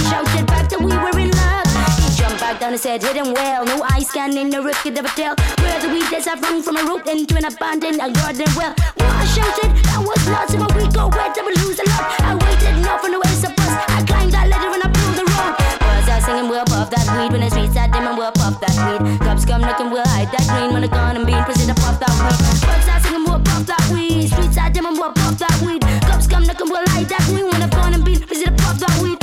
back down and said, hit him well. No eye scanning, no risk of a tell. Where the weed is, I've run from a rope into an abandoned a garden well. Well, I shouted, that was lots of my week go I would lose a lot. I waited enough on the way, so bus. I climbed that ladder and I pulled the rope. Was I singing, we'll puff that weed when the streets are dim and we'll puff that weed. Cops come knocking, we'll hide that green when the gun and bean proceed to puff that weed. Was I singing, we'll puff that weed. Streets are dim and we'll puff that weed. Cops come knocking, we'll hide that green when the gun and bean proceed to puff that weed.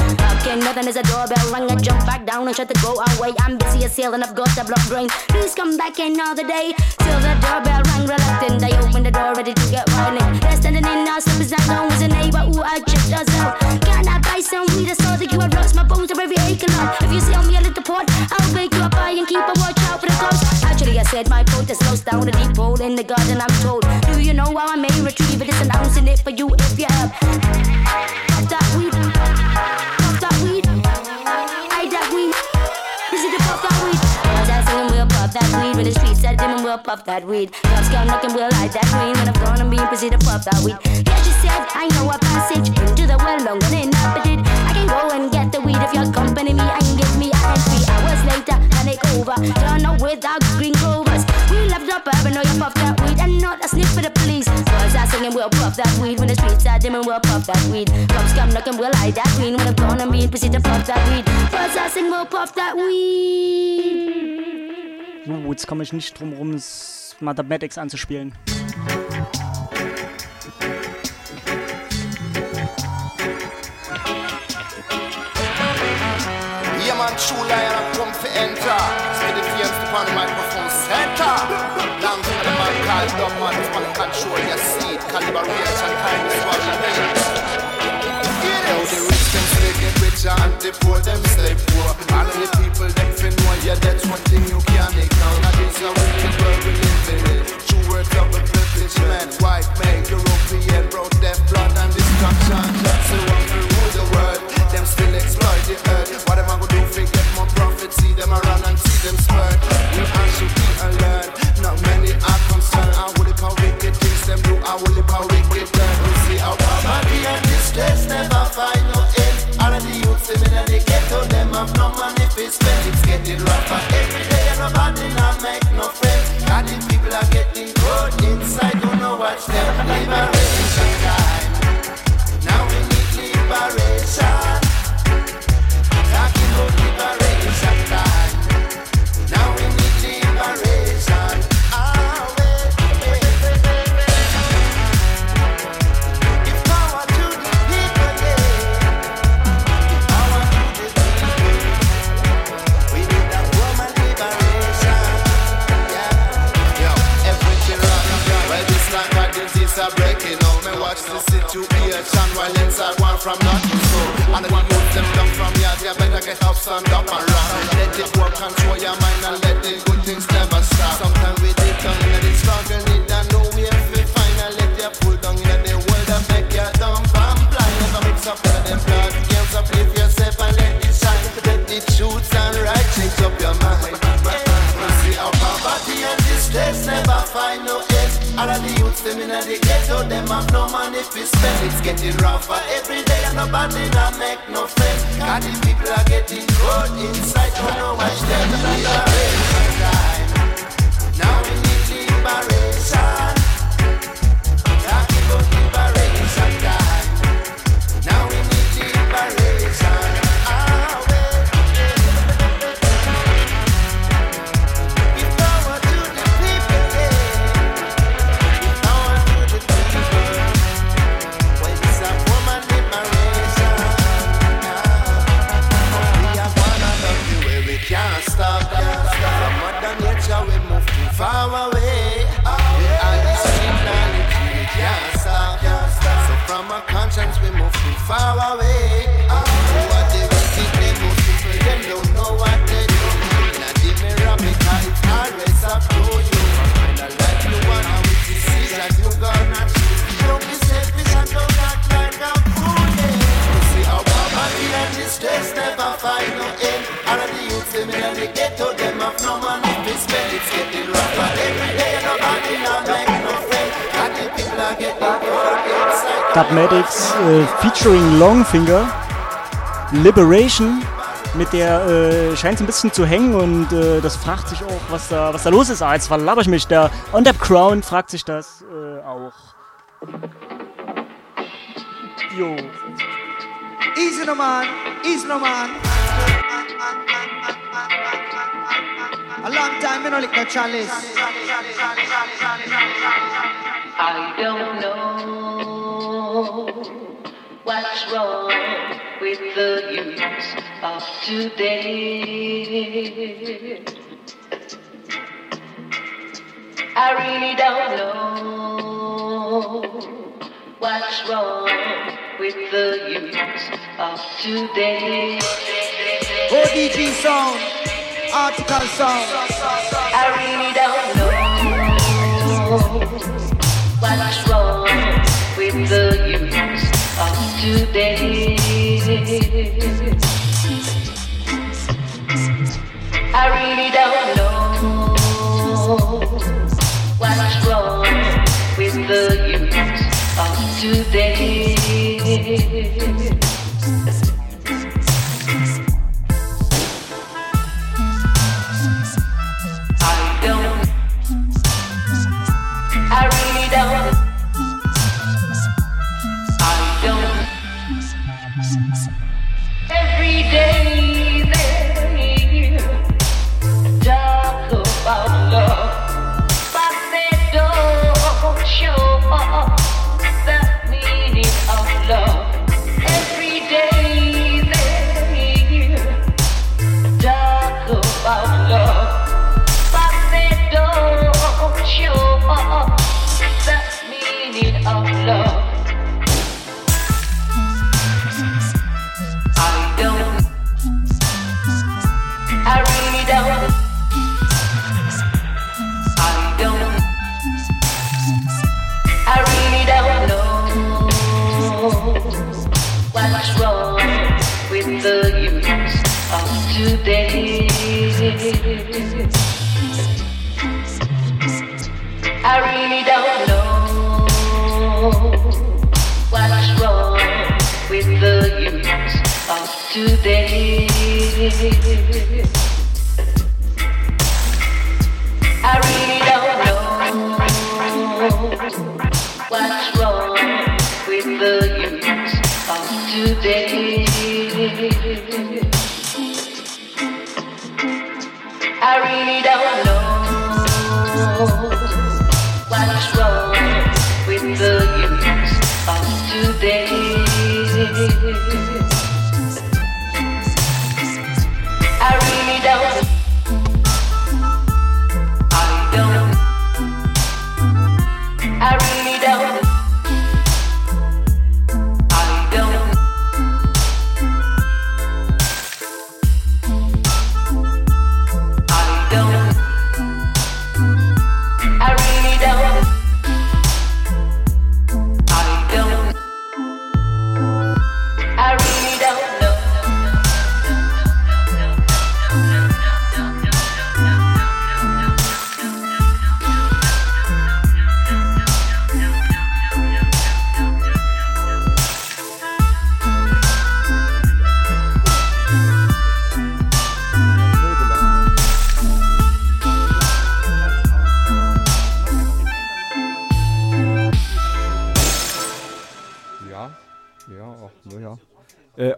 Nothing is a doorbell rang. I jump back down and try to go away. I'm busy as hell and I've got a blood drain. Please come back another day. Till the doorbell rang reluctant. I open the door ready to get violent. They're standing in our slippers. Know was a neighbor who I checked us out. Can I buy some weed? I saw that you had lost my bones of every acre lot. If you sell me a little port, I'll bake you a pie and keep a watch out for the cops. Actually, I said my boat is close down a deep hole in the garden. I'm told. Do you know how I may retrieve it? It's announcing it for you if you have. That weed. Are we'll puff that weed. Cops come knocking, we'll light that green. When I'm gone and being proceed to pop that weed. Yeah, she said, I know a passage into the well longer than inhabited. I can go and get the weed if you accompany me and give me a three Hours later, panic over. Turn up without green clovers. We left up urban, know you puff that weed and not a sniff for the police. Cause I sing and we'll puff that weed. When the streets are dim and we'll puff that weed. Cops come knocking, we'll light that green. When I'm gone and being proceed to puff that weed. Cause I sing, we'll puff that weed. Uh, jetzt komme ich nicht drum rum, s- Mathematics anzuspielen. Man, lion, I come for enter. Fierce upon microphone center. Long for the man called dumb man, it's gonna control your seed. Calibration, time is what you need. Now the rich them say get richer and the poor them stay poor. All of the people fin know, yeah, that's one thing you can't ignore. Now this a wicked world we live in. True words of a privileged man, white man, European, broke death, blood and destruction. So one to rule the world, them still exploit the earth. What am I gonna do? Forget more profit, see them around and see them spurt. We all should be alert. Not many are concerned. I will live how wicked things them do. I will live how getting rougher every day, and nobody not make no friends. And the people are getting cold inside. Don't know what's them. Liberation while inside one from nothing so. And the youth them down from yard, you better get up, stand up and rock. Let it work, control your mind and let the good things never Youths them in the ghetto, them have no money to spend. It's getting rougher every day and nobody not make no friends. God, the people are getting cold inside, don't know watch them. Liberation time. Now we need liberation. follow Dubmatics äh, featuring Longfinger. Liberation. Mit der äh, scheint es ein bisschen zu hängen und äh, das fragt sich auch, was da, was da los ist. Ah, jetzt verlaber ich mich. Der On That Crown fragt sich das äh, auch. Jo. Easy no man, easy no man. A long time me no lick no chalice. I don't know what's wrong with the youth of today. I really don't know what's wrong with the youth of today. ODG sound, article sound. I really don't today. I really don't know what's wrong with the youth of today. Today. I really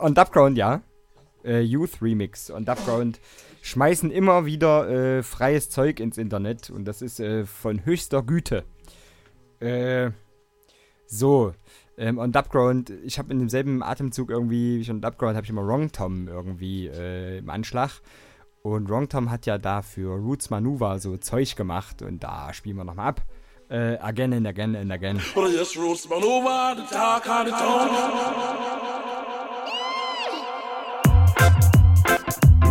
on Dubground, ja. Äh, Youth Remix. On Dubground schmeißen immer wieder äh, freies Zeug ins Internet und das ist äh, von höchster Güte. So. Ähm, on Dubground, ich habe in demselben Atemzug irgendwie, wie ich on Dubground, habe ich immer Wrong Tom irgendwie im Anschlag. Und Wrong Tom hat ja da für Roots Manuva so Zeug gemacht und da spielen wir nochmal ab. Äh, again and again and again. Well, just roots man over the talk of the town.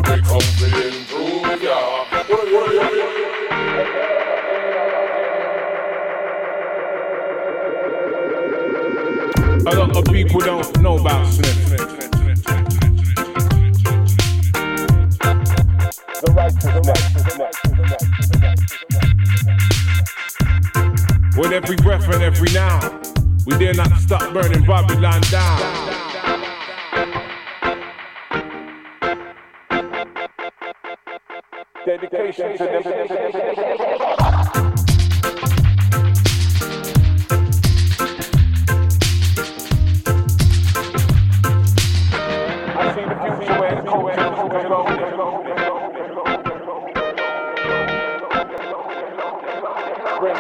A lot of people don't know about Sniff. The With every breath and every now, we then not stop burning Babylon down. dedication to the Bring.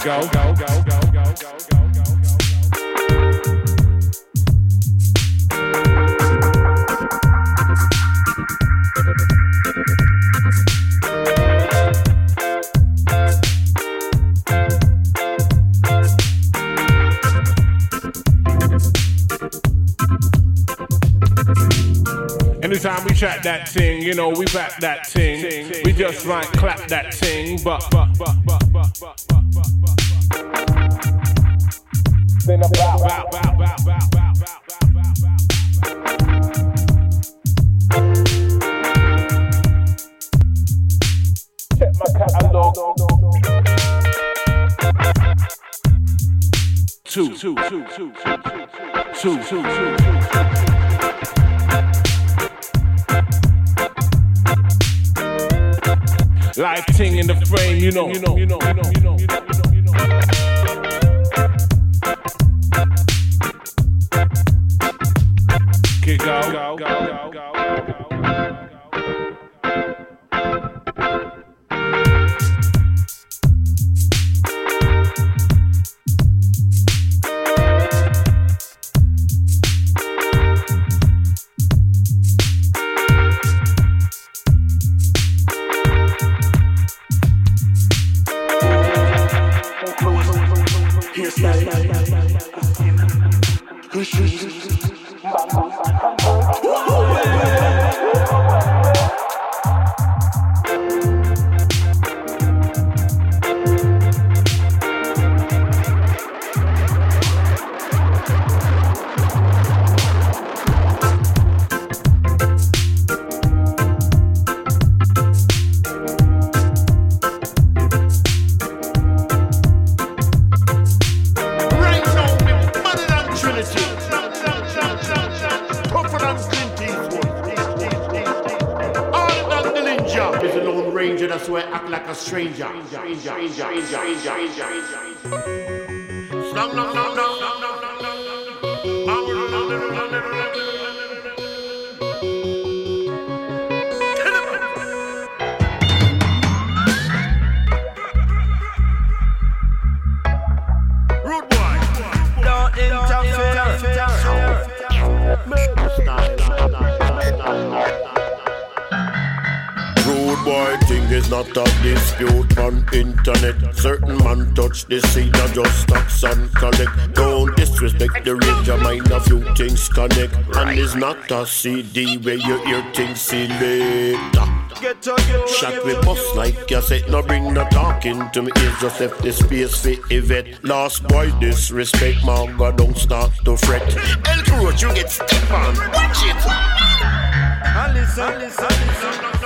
Go, go, go, go, go, go, go. Chat that thing, you know, we back that thing. We just might clap that thing, but. Then about, Check my catalog. Two, two, two, two, two, two, two, two, two, two. Ting in the frame, you know, you know, you know, you know, you know, you know, And it's not a CD where you hear things selector. Get to you. Shot with bust like you said, no bring no talking to me. It's just left the space for Yvette. Last boy disrespect, man, God don't start to fret. El Roach, you get step on, watch it. And listen, listen,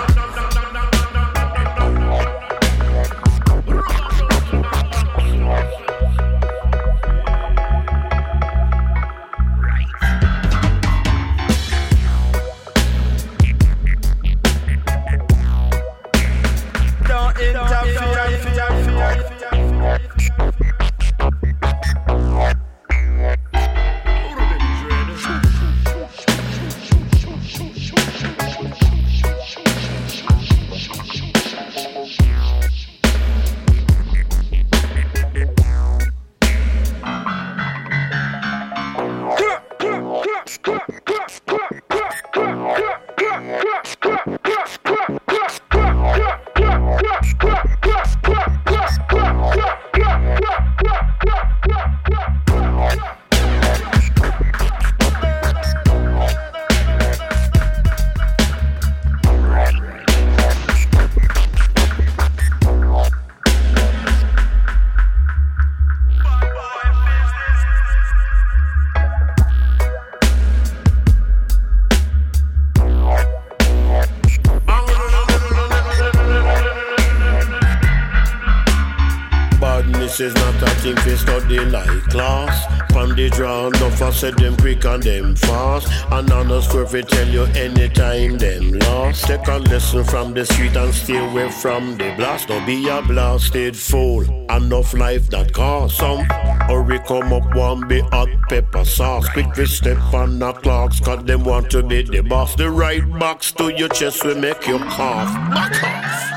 the street and stay away from the blast. Don't be a blasted fool. Enough life that cost some. Hurry come up one be hot pepper sauce. Quick fi step on the clocks, cause them want to be the boss. The right box to your chest will make you cough. Back off.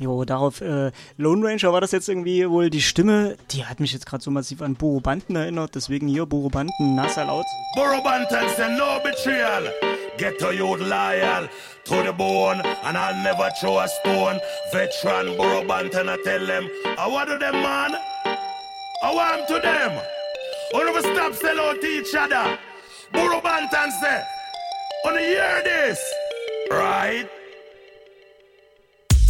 Jo, darauf, äh, Lone Ranger war das jetzt irgendwie wohl die Stimme, die hat mich jetzt gerade so massiv an Boro Banten erinnert, deswegen hier Boro Banten, NASA laut. Burrow Banton say no betrayal. Get to you loyal to the bone, and I'll never throw a stone. Veteran Burrow Banton, I tell them, I want to them, man. I want to them. We never stop sell out to each other. Burrow Banton say, on hear this, right?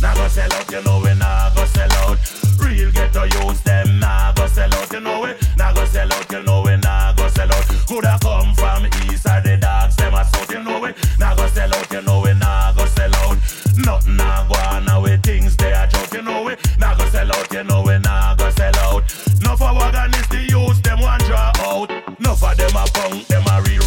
Nah go sell out, you know we nah go sell out. Real get to use them, nah go sell out, you know we nah go sell out, you know we nah go sell out. Coulda come from east or the dogs, them a south, you know we nah go sell out, you know we nah go sell out. Nothing nah go on now with things they a joke, you know we nah go sell out, you know we nah go sell out. No for wagon is the youth, them want draw out. No for them a punk, them a real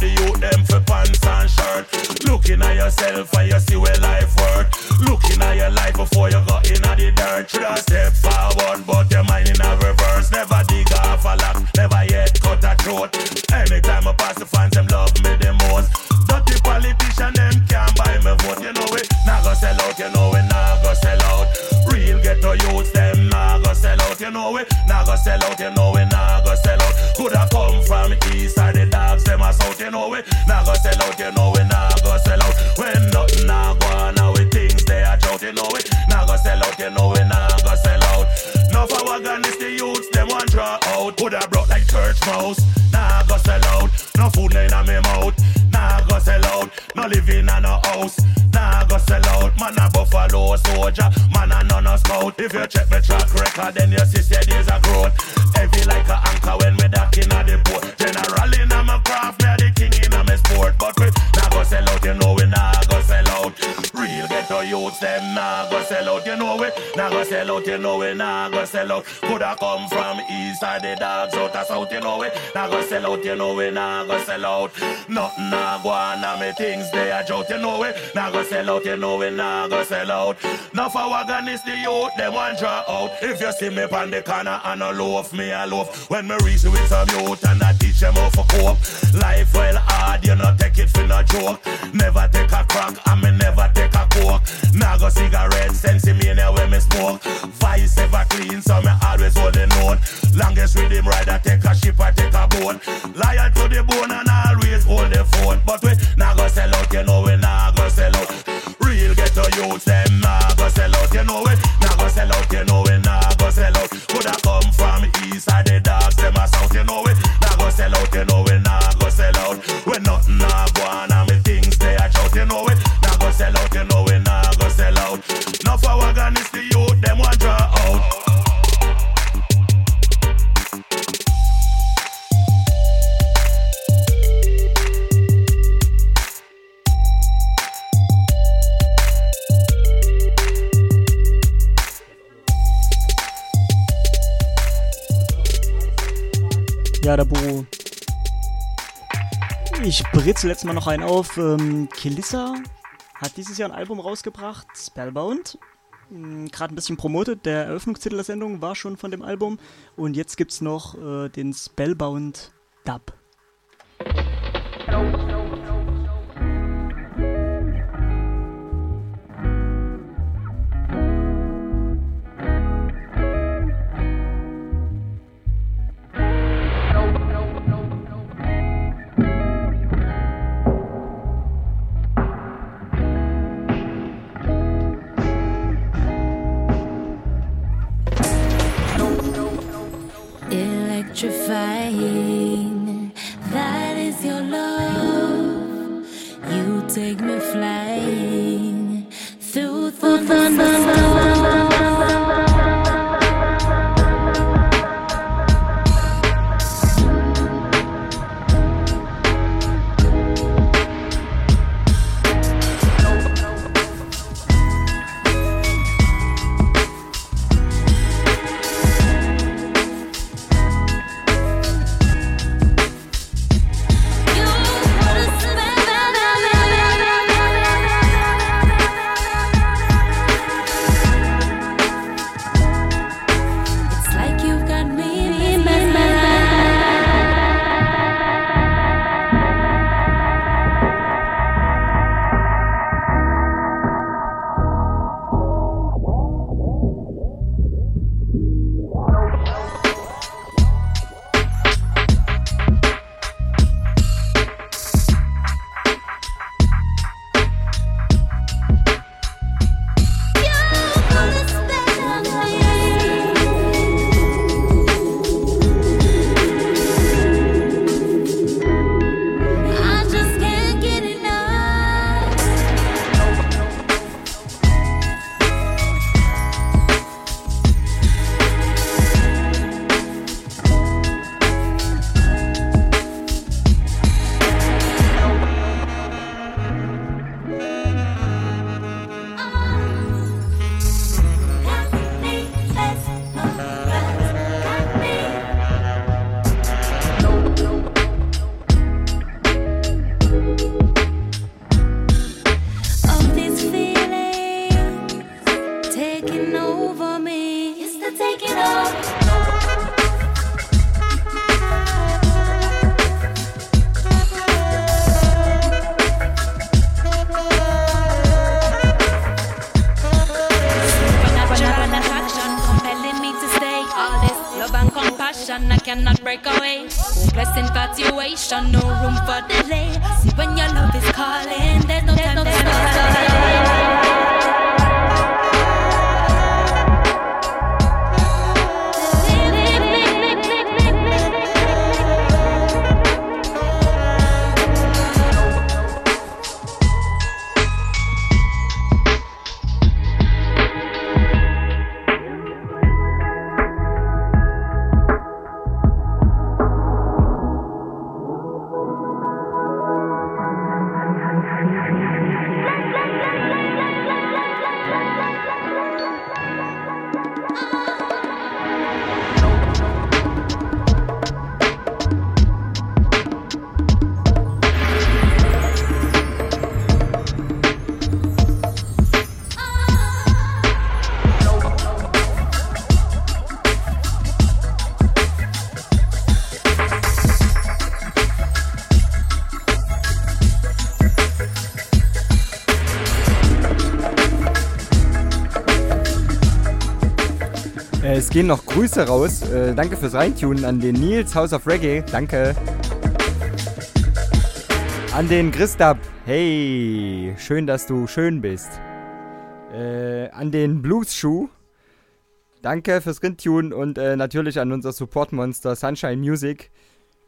the youth, them for pants and shirt. Looking at yourself and you see where life worth. Looking at your life before you got in the dirt. Should have step forward, but your mind in a reverse. Never dig off a lock, never yet cut a throat. Anytime I pass the fans, them love me the most. Dirty politician, them can't buy me vote. You know it, nah go sell out. You know it, nah go sell out. Real ghetto youths, them nah go sell out. You know it, nah go sell out. You know it, nah go sell out. A south. You know it, nah go sell out. You know it, nah go sell out. When nothing nah go on, now with things they a drought. You know it, nah go sell out. You know it, nah go sell out. No for wagon is the youths, them want draw out. Coulda brought like church mouse, nah go sell out. No food in me mouth, nah go sell out. No living in a house, nah go sell out. Man a buffalo soldier, man a none a scout. If you check me track record, then you see say there's a growth. Heavy like a anchor when me dock in a the port. General in a my craft, me a the king in a me sport. But we nah go sell out, you know we nah go sell out. Real ghetto youths, them nah go sell out, you know we nah go sell out, you know we nah go sell out. Coulda come from east or the dogs out of south, you know we nah go sell out, you know we nah go sell out. Nothing nah go on, and me things they a joke, you know we nah go sell out, you know we nah go sell out. Now for wagon is the youth, them want draw out. If you see me on the corner and a loaf, me a loaf. When me reach with some youth and I teach them how for cope. Life well hard, you know take it for no joke. Never take a crack, and me never take a coke. Nah go cigarette, sensimania when me smoke. Vice ever clean, so me always hold the note. Longest rhythm rider, take a ship or take a boat. Lion to the bone and always hold the phone. But we Jetzt mal noch einen auf. Ähm, Kelissa hat dieses Jahr ein Album rausgebracht, Spellbound. Gerade ein bisschen promotet. Der Eröffnungstitel der Sendung war schon von dem Album. Und jetzt gibt's noch äh, den Spellbound Dub. That is your love. You take me flying through the thunder. Es gehen noch Grüße raus. Äh, danke fürs Reintunen an den Nils House of Reggae. Danke. An den Christab. Hey, schön, dass du schön bist. Äh, an den Blues Schuh. Danke fürs Rintune und äh, natürlich an unser Support-Monster Sunshine Music.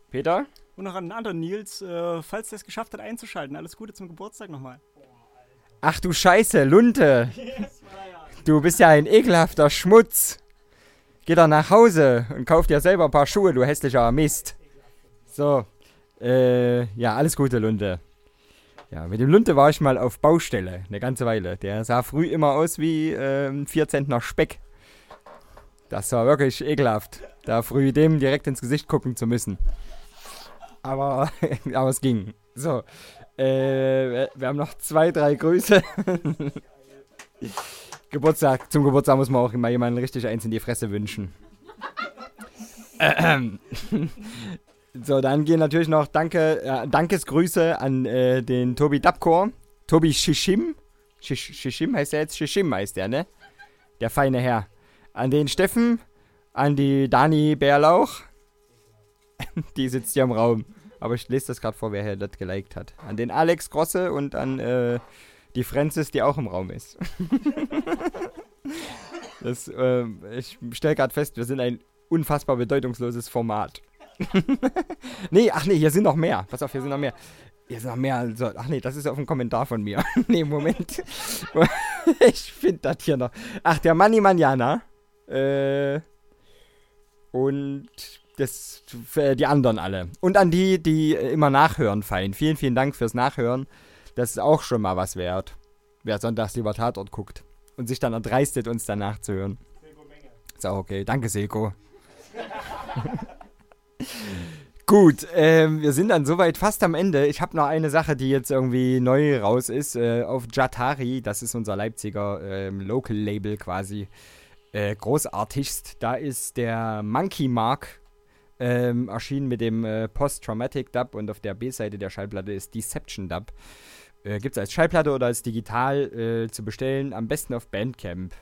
Peter? Und noch an den anderen Nils, äh, falls der es geschafft hat einzuschalten. Alles Gute zum Geburtstag nochmal. Ach du Scheiße, Lunte. Du bist ja ein ekelhafter Schmutz. Geh doch nach Hause und kauf dir selber ein paar Schuhe, du hässlicher Mist. So, äh, ja, alles Gute, Lunte. Ja, mit dem Lunte war ich mal auf Baustelle, eine ganze Weile. Der sah früh immer aus wie ähm, 4 Zentner Speck. Das war wirklich ekelhaft, da früh dem direkt ins Gesicht gucken zu müssen. Aber, aber es ging. So, äh, wir haben noch zwei, drei Grüße. Geburtstag, zum Geburtstag muss man auch immer jemanden richtig eins in die Fresse wünschen. So, dann gehen natürlich noch Danke, äh, Dankesgrüße an äh, den Tobi Dabkor. Tobi Shishim. Shish, Shishim heißt er jetzt? Shishim heißt der, ne? Der feine Herr. An den Steffen, an die Dani Bärlauch. die sitzt hier im Raum. Aber ich lese das gerade vor, wer hier das geliked hat. An den Alex Grosse und an äh, die Francis, die auch im Raum ist. das, äh, ich stelle gerade fest, wir sind ein unfassbar bedeutungsloses Format. nee, ach nee, hier sind noch mehr. Pass auf, hier sind noch mehr. Hier sind noch mehr. Also, ach nee, das ist auf ein Kommentar von mir. nee, Moment. ich finde das hier noch. Ach, der Manni Manjana. Äh, und das, für die anderen alle. Und an die, die immer nachhören, fein. Vielen, vielen Dank fürs Nachhören. Das ist auch schon mal was wert. Wer sonntags lieber Tatort guckt und sich dann erdreistet, uns danach zu hören. Ist auch okay. Danke, Silko. Gut, ähm, wir sind dann soweit fast am Ende. Ich habe noch eine Sache, die jetzt irgendwie neu raus ist. Äh, auf Jatari, das ist unser Leipziger ähm, Local-Label quasi, äh, großartigst. Da ist der Monkey Mark ähm, erschienen mit dem äh, Post-Traumatic Dub und auf der B-Seite der Schallplatte ist Deception Dub. Äh, Gibt es als Schallplatte oder als digital äh, zu bestellen, am besten auf Bandcamp.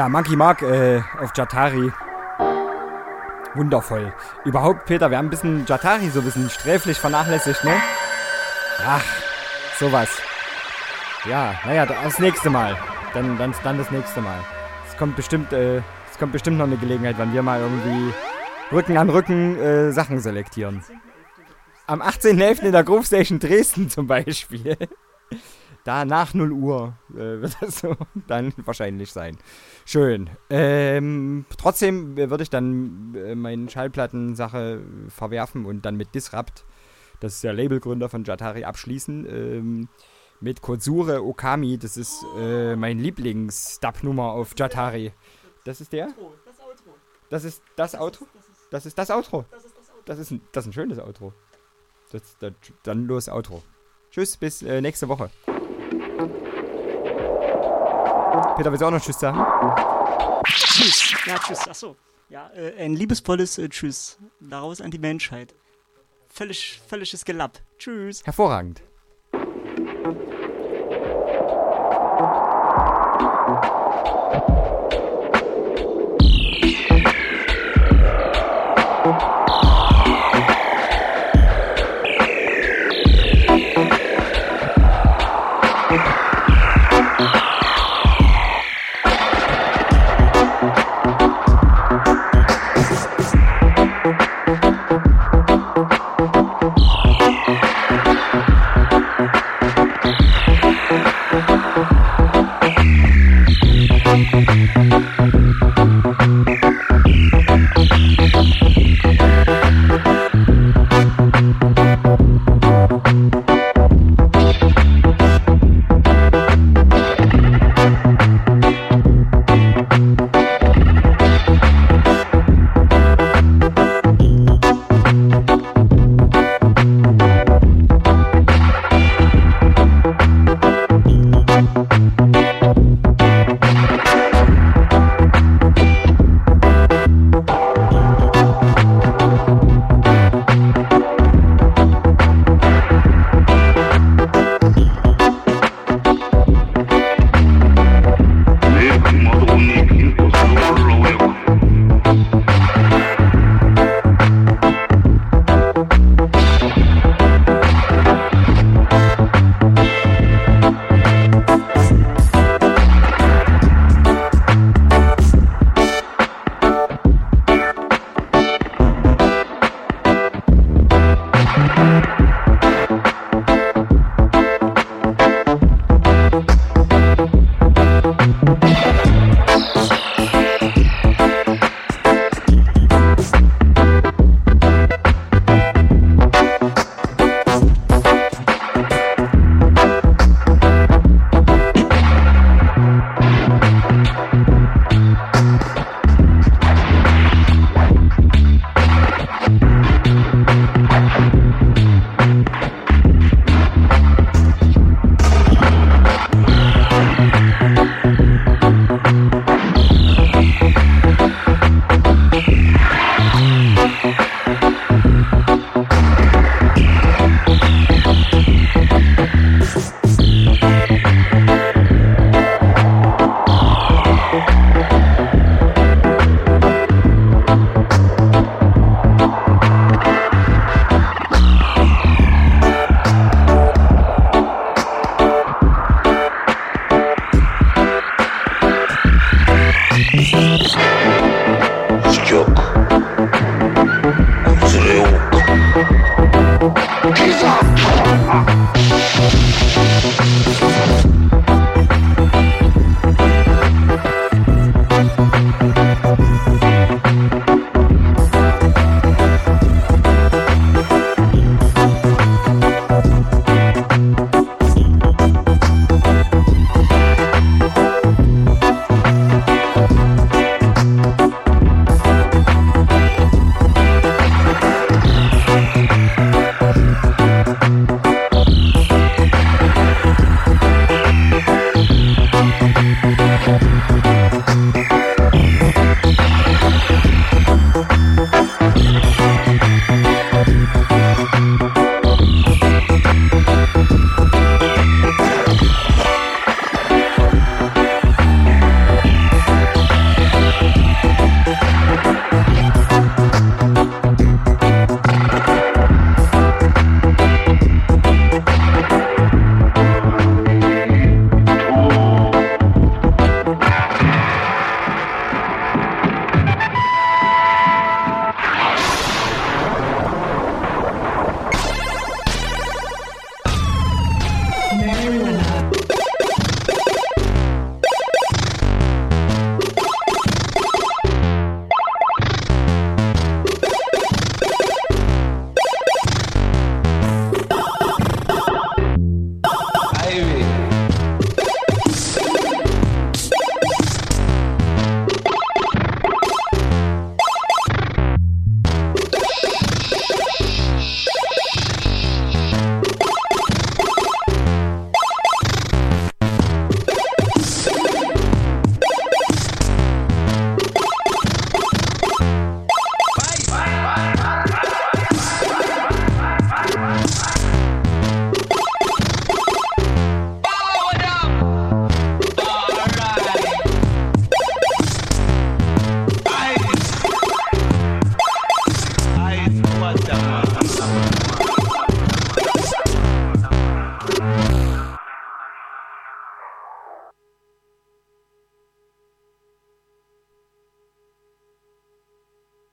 Ja, Monkey Mark äh, auf Jatari. Wundervoll. Überhaupt, Peter, wir haben ein bisschen Jatari so ein bisschen sträflich vernachlässigt, ne? Ach, sowas. Ja, naja, das nächste Mal. Dann, dann, dann das nächste Mal. Es kommt bestimmt, äh, es kommt bestimmt noch eine Gelegenheit, wann wir mal irgendwie Rücken an Rücken äh, Sachen selektieren. Am 18.11. in der Groove Station Dresden zum Beispiel. Da nach 0 Uhr äh, wird das so dann wahrscheinlich sein. Schön. Ähm, trotzdem würde ich dann äh, meine Schallplattensache verwerfen und dann mit Disrupt, das ist der Labelgründer von Jatari, abschließen. Ähm, mit Kotsure Okami, das ist äh, mein Lieblings-Dub-Nummer auf Jatari. Das ist der? Das ist das Outro? Das ist das Outro. Das ist ein, das ist ein schönes Outro. Das, das, dann los Outro. Tschüss, bis äh, nächste Woche. Peter, willst du auch noch Tschüss sagen? Tschüss. Ja, tschüss. Achso. Ja, äh, ein liebesvolles äh, Tschüss. Daraus an die Menschheit. Völlig, völliges Gelapp. Tschüss. Hervorragend.